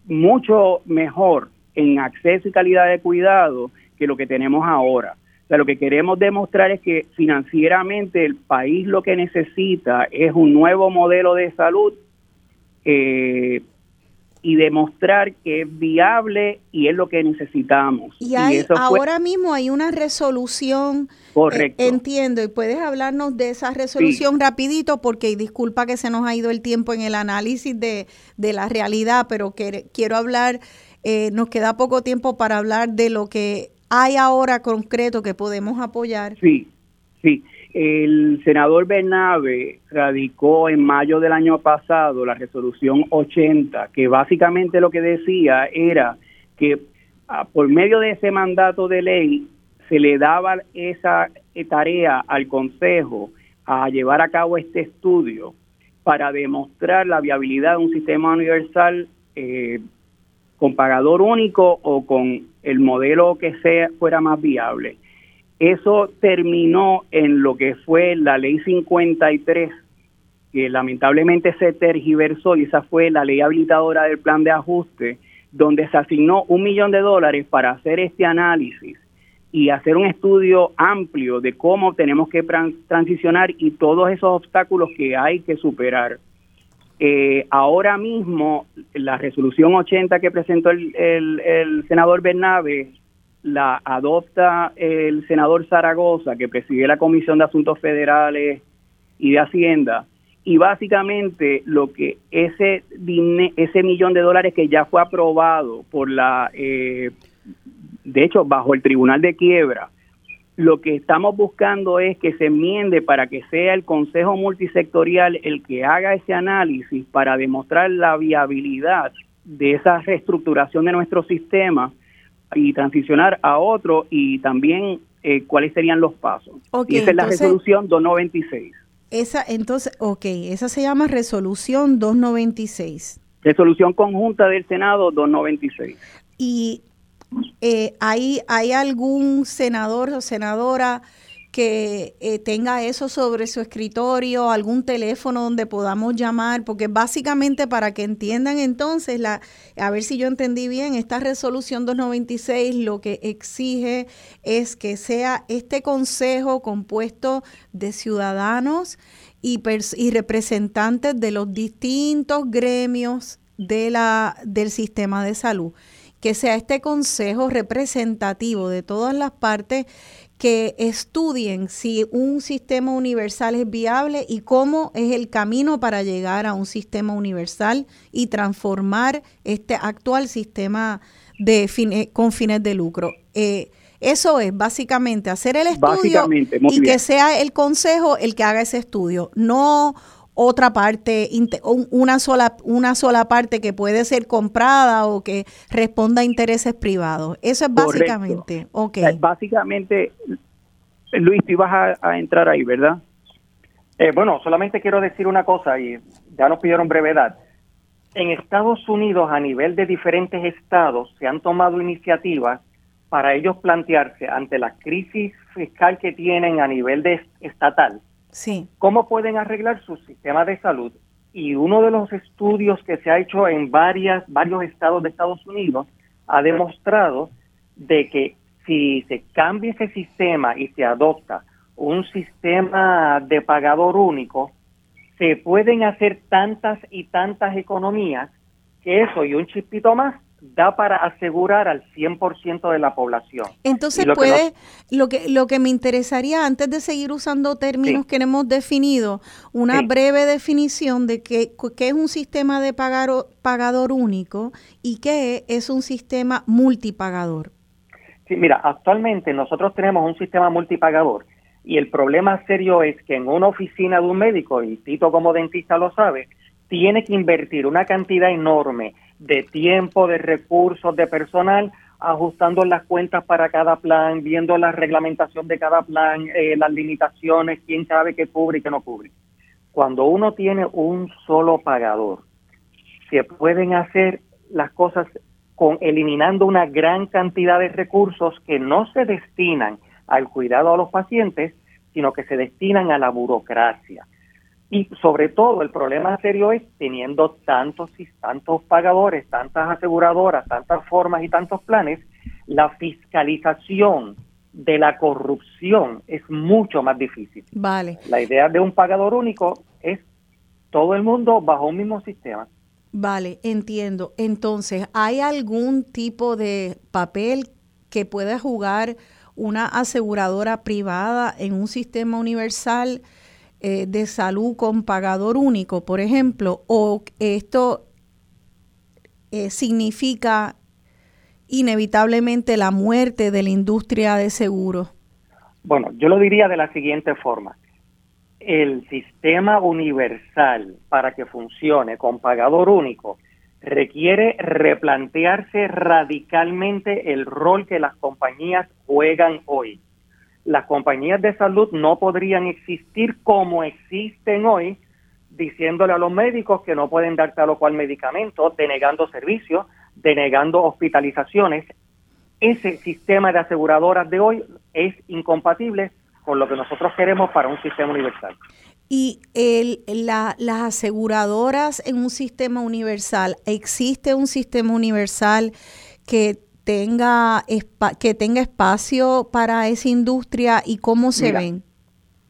Speaker 5: mucho mejor en acceso y calidad de cuidado que lo que tenemos ahora. Lo que queremos demostrar es que financieramente el país lo que necesita es un nuevo modelo de salud eh, y demostrar que es viable y es lo que necesitamos.
Speaker 3: Y, ahora mismo hay una resolución. Eh,
Speaker 5: Correcto.
Speaker 3: entiendo, y puedes hablarnos de esa resolución rapidito porque disculpa que se nos ha ido el tiempo en el análisis de, la realidad, pero que, quiero hablar, eh, nos queda poco tiempo para hablar de lo que hay ahora concreto que podemos apoyar?
Speaker 5: Sí, sí. El senador Bernabe radicó en mayo del año pasado la resolución 80, que básicamente lo que decía era que ah, por medio de ese mandato de ley se le daba esa eh, tarea al Consejo a llevar a cabo este estudio para demostrar la viabilidad de un sistema universal eh, con pagador único o con el modelo que sea fuera más viable. Eso terminó en lo que fue la ley 53, que lamentablemente se tergiversó y esa fue la ley habilitadora del plan de ajuste, donde se asignó un millón de dólares para hacer este análisis y hacer un estudio amplio de cómo tenemos que transicionar y todos esos obstáculos que hay que superar. Eh, ahora mismo, la resolución 80 que presentó el, el, senador Bernabe la adopta el senador Zaragoza, que preside la Comisión de Asuntos Federales y de Hacienda, y básicamente lo que ese ese millón de dólares que ya fue aprobado por la, eh, de hecho, bajo el Tribunal de Quiebra, lo que estamos buscando es que se enmiende para que sea el Consejo Multisectorial el que haga ese análisis para demostrar la viabilidad de esa reestructuración de nuestro sistema y transicionar a otro y también eh, cuáles serían los pasos. y esa es la resolución 296.
Speaker 3: Esa, entonces, ok, esa se llama resolución 296.
Speaker 5: Resolución conjunta del Senado 296.
Speaker 3: Y eh, ¿hay, ¿hay algún senador o senadora que eh, tenga eso sobre su escritorio, algún teléfono donde podamos llamar, porque básicamente para que entiendan entonces, la, a ver si yo entendí bien, esta resolución 296 lo que exige es que sea este consejo compuesto de ciudadanos y, y representantes de los distintos gremios de la, del sistema de salud. Que sea este consejo representativo de todas las partes que estudien si un sistema universal es viable y cómo es el camino para llegar a un sistema universal y transformar este actual sistema de con fines de lucro. Eh, eso es básicamente hacer el estudio y que sea el consejo el que haga ese estudio, no otra parte, una sola, una sola parte que puede ser comprada o que responda a intereses privados. Eso es básicamente. Okay.
Speaker 5: Básicamente, Luis, tú ibas a, entrar ahí, ¿verdad?
Speaker 6: Eh, bueno, solamente quiero decir una cosa y ya nos pidieron brevedad. En Estados Unidos, a nivel de diferentes estados, se han tomado iniciativas para ellos plantearse ante la crisis fiscal que tienen a nivel de estatal ¿Cómo pueden arreglar su sistema de salud? Y uno de los estudios que se ha hecho en varias, varios estados de Estados Unidos ha demostrado de que si se cambia ese sistema y se adopta un sistema de pagador único, se pueden hacer tantas y tantas economías que eso y un chispito más da para asegurar al 100% de la población.
Speaker 3: Entonces
Speaker 6: que
Speaker 3: puede, lo que lo que me interesaría antes de seguir usando términos
Speaker 6: Sí.
Speaker 3: que hemos definido, una
Speaker 6: Sí.
Speaker 3: breve definición de qué, qué es un sistema de pagaro- pagador único y qué es un sistema multipagador.
Speaker 6: Sí, mira, actualmente nosotros tenemos un sistema multipagador y el problema serio es que en una oficina de un médico, y Tito como dentista lo sabe, tiene que invertir una cantidad enorme de tiempo, de recursos, de personal, ajustando las cuentas para cada plan, viendo la reglamentación de cada plan, eh, las limitaciones, quién sabe qué cubre y qué no cubre. Cuando uno tiene un solo pagador, se pueden hacer las cosas con eliminando una gran cantidad de recursos que no se destinan al cuidado a los pacientes, sino que se destinan a la burocracia. Y sobre todo el problema serio es teniendo tantos y tantos pagadores, tantas aseguradoras, tantas formas y tantos planes, la fiscalización de la corrupción es mucho más difícil.
Speaker 3: Vale,
Speaker 6: La idea de un pagador único es todo el mundo bajo un mismo sistema.
Speaker 3: vale, entiendo. Entonces, ¿hay algún tipo de papel que pueda jugar una aseguradora privada en un sistema universal eh, de salud con pagador único, por ejemplo? ¿O esto eh, significa inevitablemente la muerte de la industria de seguros?
Speaker 6: Bueno, yo lo diría de la siguiente forma. El sistema universal para que funcione con pagador único requiere replantearse radicalmente el rol que las compañías juegan hoy. Las compañías de salud no podrían existir como existen hoy, diciéndole a los médicos que no pueden dar tal o cual medicamento, denegando servicios, denegando hospitalizaciones. Ese sistema de aseguradoras de hoy es incompatible con lo que nosotros queremos para un sistema universal.
Speaker 3: Y el, la- las aseguradoras en un sistema universal, ¿existe un sistema universal que tenga, espa- que tenga espacio para esa industria y cómo se
Speaker 6: Mira,
Speaker 3: ven?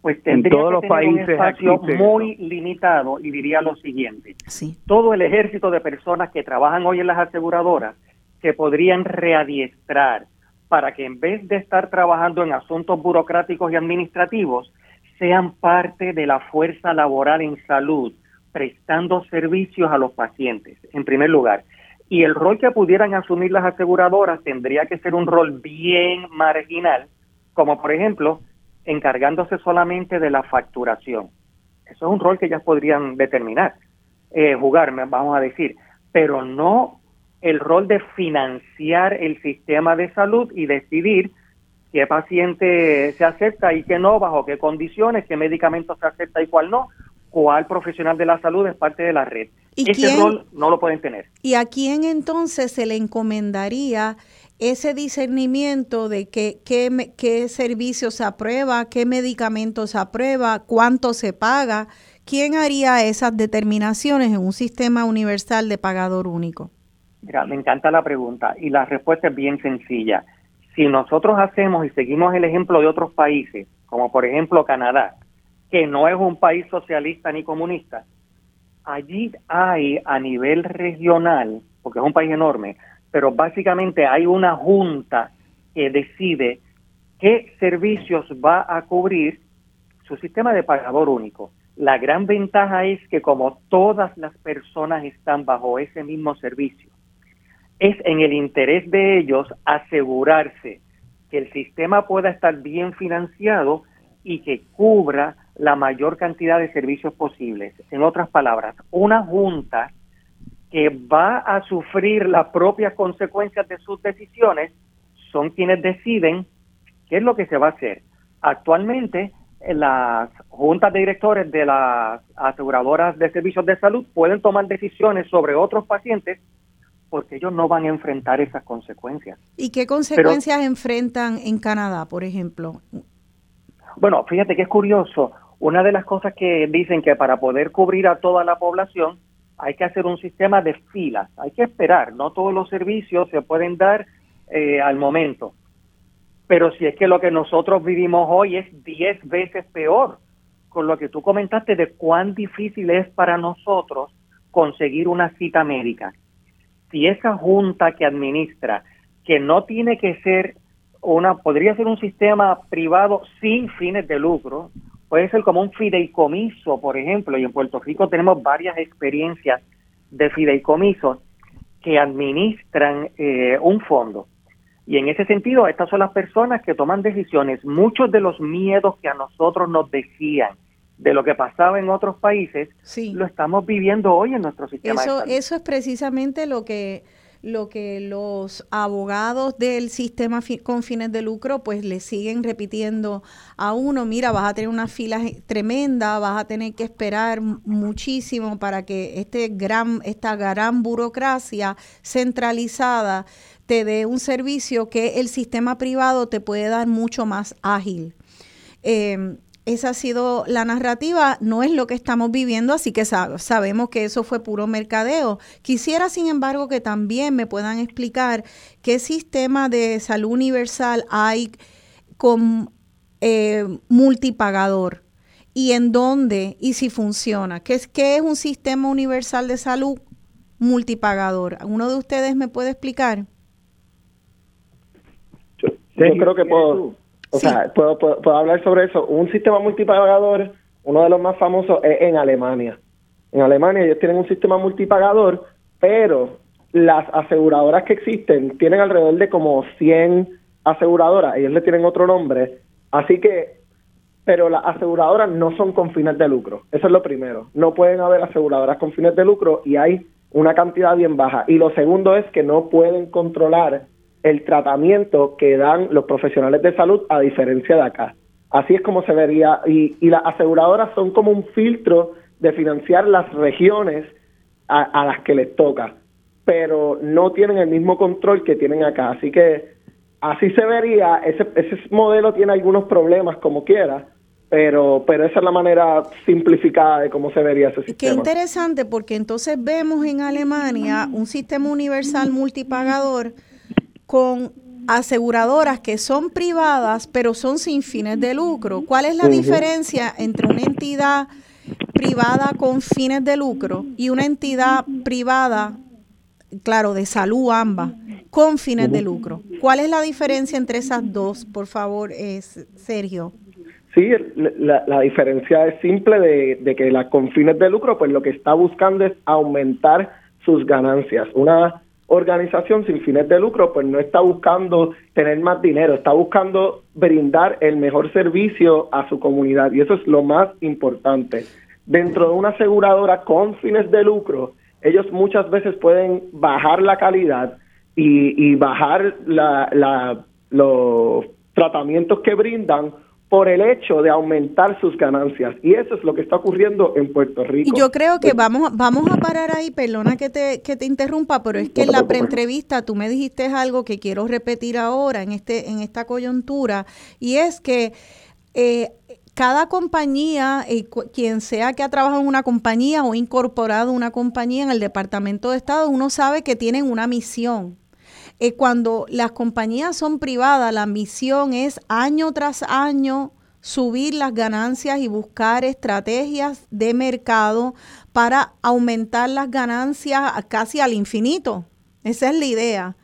Speaker 6: Pues
Speaker 7: En todos
Speaker 6: que
Speaker 7: los
Speaker 6: tener un
Speaker 7: países
Speaker 6: espacio
Speaker 7: existe
Speaker 6: muy limitado y diría lo siguiente.
Speaker 3: Sí.
Speaker 6: todo el ejército de personas que trabajan hoy en las aseguradoras se podrían readiestrar para que en vez de estar trabajando en asuntos burocráticos y administrativos, sean parte de la fuerza laboral en salud, prestando servicios a los pacientes, en primer lugar. Y el rol que pudieran asumir las aseguradoras tendría que ser un rol bien marginal, como por ejemplo, encargándose solamente de la facturación. Eso es un rol que ellas podrían determinar eh, jugar, vamos a decir, pero no el rol de financiar el sistema de salud y decidir qué paciente se acepta y qué no, bajo qué condiciones, qué medicamento se acepta y cuál no, cuál profesional de la salud es parte de la red.
Speaker 3: ¿Y
Speaker 6: Ese
Speaker 3: quién-
Speaker 6: rol no lo pueden tener.
Speaker 3: ¿Y a quién entonces se le encomendaría ese discernimiento de qué, qué, me- qué servicios se aprueba, qué medicamentos se aprueba, cuánto se paga? ¿Quién haría esas determinaciones en un sistema universal de pagador único?
Speaker 6: Mira, me encanta la pregunta y la respuesta es bien sencilla. Si nosotros hacemos y seguimos el ejemplo de otros países, como por ejemplo Canadá, que no es un país socialista ni comunista, allí hay a nivel regional, porque es un país enorme, pero básicamente hay una junta que decide qué servicios va a cubrir su sistema de pagador único. La gran ventaja es que como todas las personas están bajo ese mismo servicio, es en el interés de ellos asegurarse que el sistema pueda estar bien financiado y que cubra la mayor cantidad de servicios posibles. En otras palabras, una junta que va a sufrir las propias consecuencias de sus decisiones son quienes deciden qué es lo que se va a hacer. Actualmente, las juntas de directores de las aseguradoras de servicios de salud pueden tomar decisiones sobre otros pacientes porque ellos no van a enfrentar esas consecuencias.
Speaker 3: ¿Y qué consecuencias enfrentan en Canadá, por ejemplo?
Speaker 6: Bueno, fíjate que es curioso. Una de las cosas que dicen que para poder cubrir a toda la población hay que hacer un sistema de filas, hay que esperar, no todos los servicios se pueden dar eh, al momento. Pero si es que lo que nosotros vivimos hoy es 10 veces peor, con lo que tú comentaste de cuán difícil es para nosotros conseguir una cita médica. si esa junta que administra, que no tiene que ser una, podría ser un sistema privado sin fines de lucro, puede ser como un fideicomiso, por ejemplo, y en Puerto Rico tenemos varias experiencias de fideicomisos que administran eh, un fondo. Y en ese sentido, estas son las personas que toman decisiones. Muchos de los miedos que a nosotros nos decían de lo que pasaba en otros países, lo estamos viviendo hoy en nuestro sistema.
Speaker 3: Eso, eso es precisamente lo que lo que los abogados del sistema con fines de lucro pues le siguen repitiendo a uno, mira, vas a tener una fila tremenda, vas a tener que esperar muchísimo para que este gran, esta gran burocracia centralizada te dé un servicio que el sistema privado te puede dar mucho más ágil. Eh, esa ha sido la narrativa, no es lo que estamos viviendo, así que sabemos que eso fue puro mercadeo. Quisiera, sin embargo, que también me puedan explicar qué sistema de salud universal hay con eh, multipagador y en dónde y si funciona. ¿Qué es, ¿Qué es un sistema universal de salud multipagador? ¿Uno de ustedes me puede explicar?
Speaker 7: Yo, creo que puedo o sea, puedo, puedo, hablar sobre eso. Un sistema multipagador, uno de los más famosos es en Alemania. En Alemania ellos tienen un sistema multipagador, pero las aseguradoras que existen tienen alrededor de como 100 aseguradoras. Ellos le tienen otro nombre. Así que, pero las aseguradoras no son con fines de lucro. Eso es lo primero. No pueden haber aseguradoras con fines de lucro y hay una cantidad bien baja. Y lo segundo es que no pueden controlar el tratamiento que dan los profesionales de salud a diferencia de acá. Así es como se vería, y, las aseguradoras son como un filtro de financiar las regiones a, las que les toca, pero no tienen el mismo control que tienen acá. Así que así se vería, ese, ese modelo tiene algunos problemas como quiera, pero, pero esa es la manera simplificada de cómo se vería ese sistema.
Speaker 3: Qué interesante, porque entonces vemos en Alemania un sistema universal multipagador con aseguradoras que son privadas, pero son sin fines de lucro. ¿Cuál es la diferencia entre una entidad privada con fines de lucro y una entidad privada, claro, de salud ambas, con fines de lucro? ¿Cuál es la diferencia entre esas dos, por favor, es Sergio?
Speaker 7: Sí, la, diferencia es simple de, de que la con fines de lucro, pues lo que está buscando es aumentar sus ganancias. Una organización sin fines de lucro pues no está buscando tener más dinero, está buscando brindar el mejor servicio a su comunidad y eso es lo más importante. Dentro de una aseguradora con fines de lucro, ellos muchas veces pueden bajar la calidad y, bajar los tratamientos que brindan por el hecho de aumentar sus ganancias. Y eso es lo que está ocurriendo en Puerto Rico.
Speaker 3: Y yo creo que vamos, vamos a parar ahí, perdona que te, que te interrumpa, pero es que en la preentrevista tú me dijiste algo que quiero repetir ahora en, este, en esta coyuntura, y es que eh, cada compañía, eh, quien sea que ha trabajado en una compañía o incorporado una compañía en el Departamento de Estado, uno sabe que tienen una misión eh, cuando las compañías son privadas, la misión es año tras año subir las ganancias y buscar estrategias de mercado para aumentar las ganancias casi al infinito. Esa es la idea.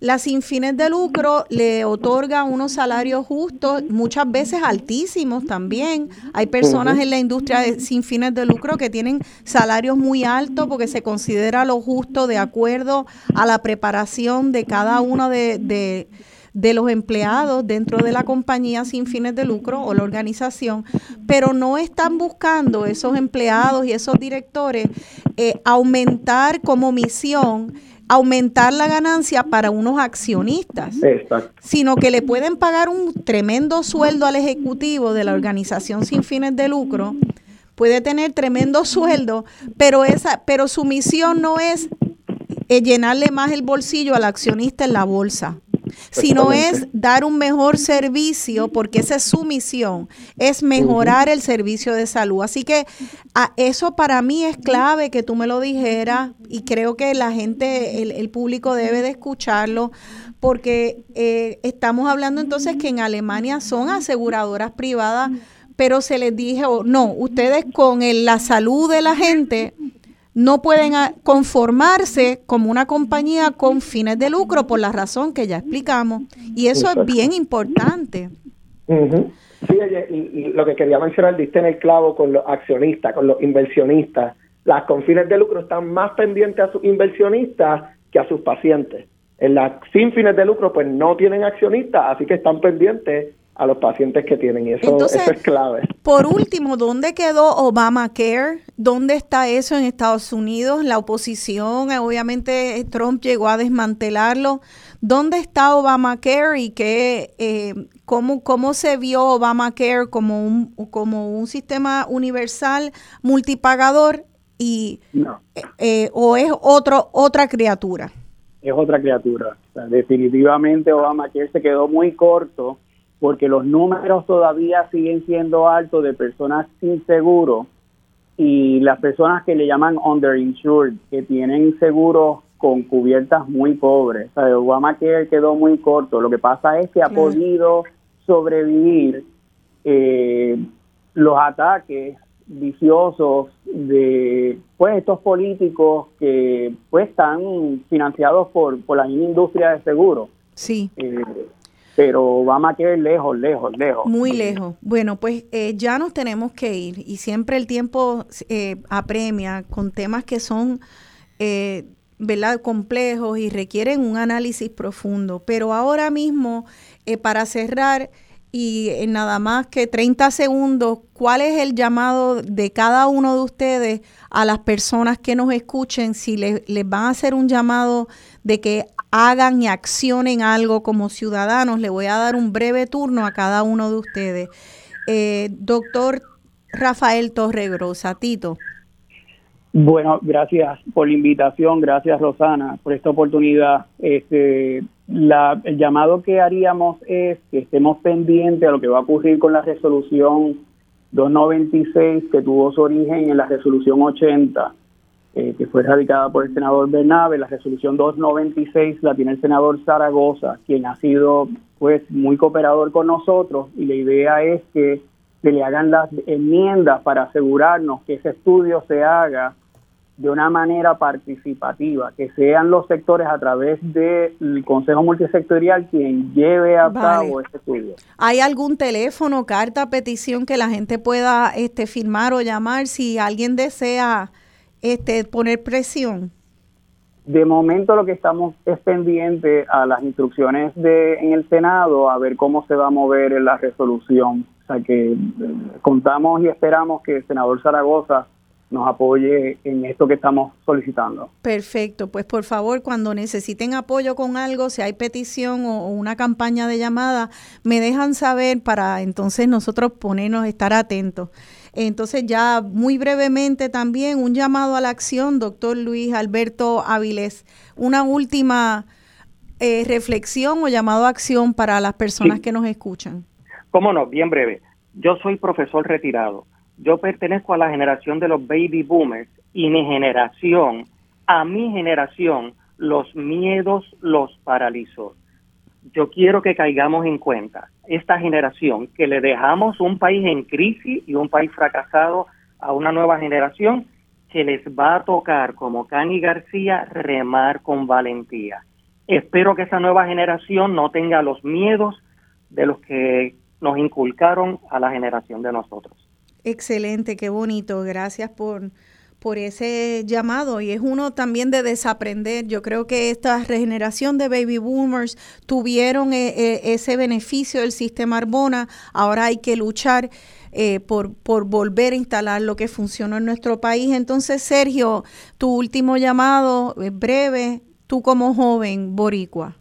Speaker 3: Las sin fines de lucro le otorga unos salarios justos, muchas veces altísimos también. Hay personas en la industria sin fines de lucro que tienen salarios muy altos porque se considera lo justo de acuerdo a la preparación de cada uno de, los empleados dentro de la compañía sin fines de lucro o la organización, pero no están buscando esos empleados y esos directores eh, aumentar como misión aumentar la ganancia para unos accionistas, sino que le pueden pagar un tremendo sueldo al ejecutivo de la organización sin fines de lucro, puede tener tremendo sueldo, pero esa, pero su misión no es eh, llenarle más el bolsillo al accionista en la bolsa sino es dar un mejor servicio, porque esa es su misión, es mejorar el servicio de salud. Así que a eso para mí es clave que tú me lo dijeras y creo que la gente, el, público debe de escucharlo, porque eh, estamos hablando entonces que en Alemania son aseguradoras privadas, pero se les dijo, no, ustedes con la salud de la gente no pueden ah, conformarse como una compañía con fines de lucro por la razón que ya explicamos. Y eso es bien importante.
Speaker 7: Sí, y, lo que quería mencionar, diste en el clavo con los accionistas, con los inversionistas. Las con fines de lucro están más pendientes a sus inversionistas que a sus pacientes. En las sin fines de lucro, pues no tienen accionistas, así que están pendientes a los pacientes que tienen y eso, eso, es clave.
Speaker 3: Por último, ¿dónde quedó Obamacare? ¿Dónde está eso en Estados Unidos? La oposición, eh, obviamente Trump llegó a desmantelarlo. ¿Dónde está Obamacare y qué, eh, cómo, cómo se vio Obamacare como un, como un sistema universal multipagador y eh, o es otro, otra criatura?
Speaker 5: Es otra criatura. definitivamente Obamacare se quedó muy corto porque los números todavía siguen siendo altos de personas sin seguro y las personas que le llaman underinsured, que tienen seguros con cubiertas muy pobres. O sea, Obamacare quedó muy corto. Lo que pasa es que ha podido sobrevivir eh, los ataques viciosos de pues estos políticos que pues están financiados por, por la misma industria de seguro.
Speaker 3: Sí.
Speaker 5: Eh, pero vamos a quedar lejos, lejos, lejos.
Speaker 3: Muy lejos. Bueno, pues eh, ya nos tenemos que ir y siempre el tiempo eh, apremia con temas que son, eh, ¿verdad?, complejos y requieren un análisis profundo. Pero ahora mismo, eh, para cerrar y en nada más que 30 segundos, ¿cuál es el llamado de cada uno de ustedes a las personas que nos escuchen? Si les, les van a hacer un llamado de que hagan y accionen algo como ciudadanos. Le voy a dar un breve turno a cada uno de ustedes. Eh, doctor Rafael Torregrosa, Tito.
Speaker 5: Bueno, gracias por la invitación, gracias Rosana por esta oportunidad. Este, la, el llamado que haríamos es que estemos pendientes a lo que va a ocurrir con la resolución 296 que tuvo su origen en la resolución 80 eh, que fue radicada por el senador Bernabe. La resolución 296 la tiene el senador Zaragoza, quien ha sido pues muy cooperador con nosotros y la idea es que se le hagan las enmiendas para asegurarnos que ese estudio se haga de una manera participativa, que sean los sectores a través del Consejo Multisectorial quien lleve a cabo ese estudio.
Speaker 3: ¿Hay algún teléfono, carta, petición que la gente pueda este, firmar o llamar si alguien desea este, poner presión?
Speaker 5: De momento lo que estamos es pendiente a las instrucciones de en el Senado a ver cómo se va a mover la resolución. O sea que eh, contamos y esperamos que el senador Zaragoza nos apoye en esto que estamos solicitando.
Speaker 3: Perfecto, pues por favor, cuando necesiten apoyo con algo, si hay petición o, una campaña de llamada, me dejan saber para entonces nosotros ponernos, estar atentos. Entonces ya muy brevemente también un llamado a la acción, doctor Luis Alberto Áviles, una última eh, reflexión o llamado a acción para las personas que nos escuchan.
Speaker 6: Cómo no, bien breve. Yo soy profesor retirado. Yo pertenezco a la generación de los baby boomers y mi generación, a mi generación, los miedos los paralizó yo quiero que caigamos en cuenta, esta generación, que le dejamos un país en crisis y un país fracasado a una nueva generación, que les va a tocar, como Cani García, remar con valentía. Espero que esa nueva generación no tenga los miedos de los que nos inculcaron a la generación de nosotros.
Speaker 3: Excelente, qué bonito. Gracias por, por ese llamado y es uno también de desaprender. Yo creo que esta regeneración de baby boomers tuvieron eh, eh, ese beneficio del sistema Arbona, ahora hay que luchar eh, por, por volver a instalar lo que funcionó en nuestro país. Entonces, Sergio, tu último llamado, breve, tú como joven boricua.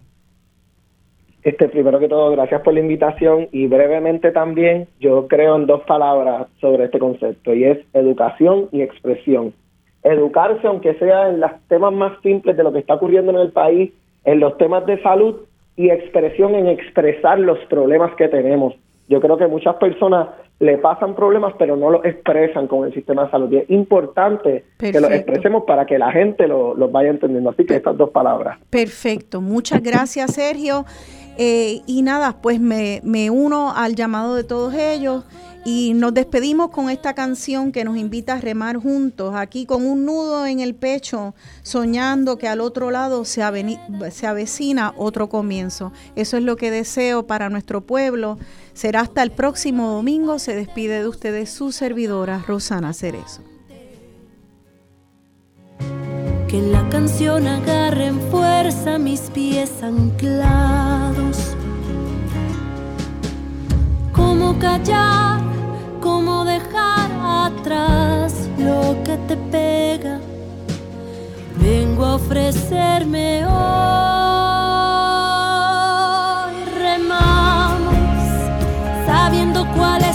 Speaker 7: Este, primero que todo, gracias por la invitación y brevemente también yo creo en dos palabras sobre este concepto y es educación y expresión. Educarse, aunque sea en los temas más simples de lo que está ocurriendo en el país, en los temas de salud y expresión en expresar los problemas que tenemos. Yo creo que muchas personas le pasan problemas pero no los expresan con el sistema de salud. Y es importante que los expresemos para que la gente los lo vaya entendiendo. Así que estas dos palabras.
Speaker 3: Perfecto. Muchas gracias, Sergio. Eh, y nada, pues me, me uno al llamado de todos ellos Y nos despedimos con esta canción que nos invita a remar juntos, aquí con un nudo en el pecho, soñando que al otro lado se, se avecina otro comienzo. Eso es lo que deseo para nuestro pueblo. Será hasta el próximo domingo. Se despide de ustedes su servidora, Rosana Cerezo.
Speaker 9: Que la canción agarre en fuerza mis pies anclados. Cómo callar, cómo dejar atrás lo que te pega. Vengo a ofrecerme hoy. Remamos, sabiendo cuál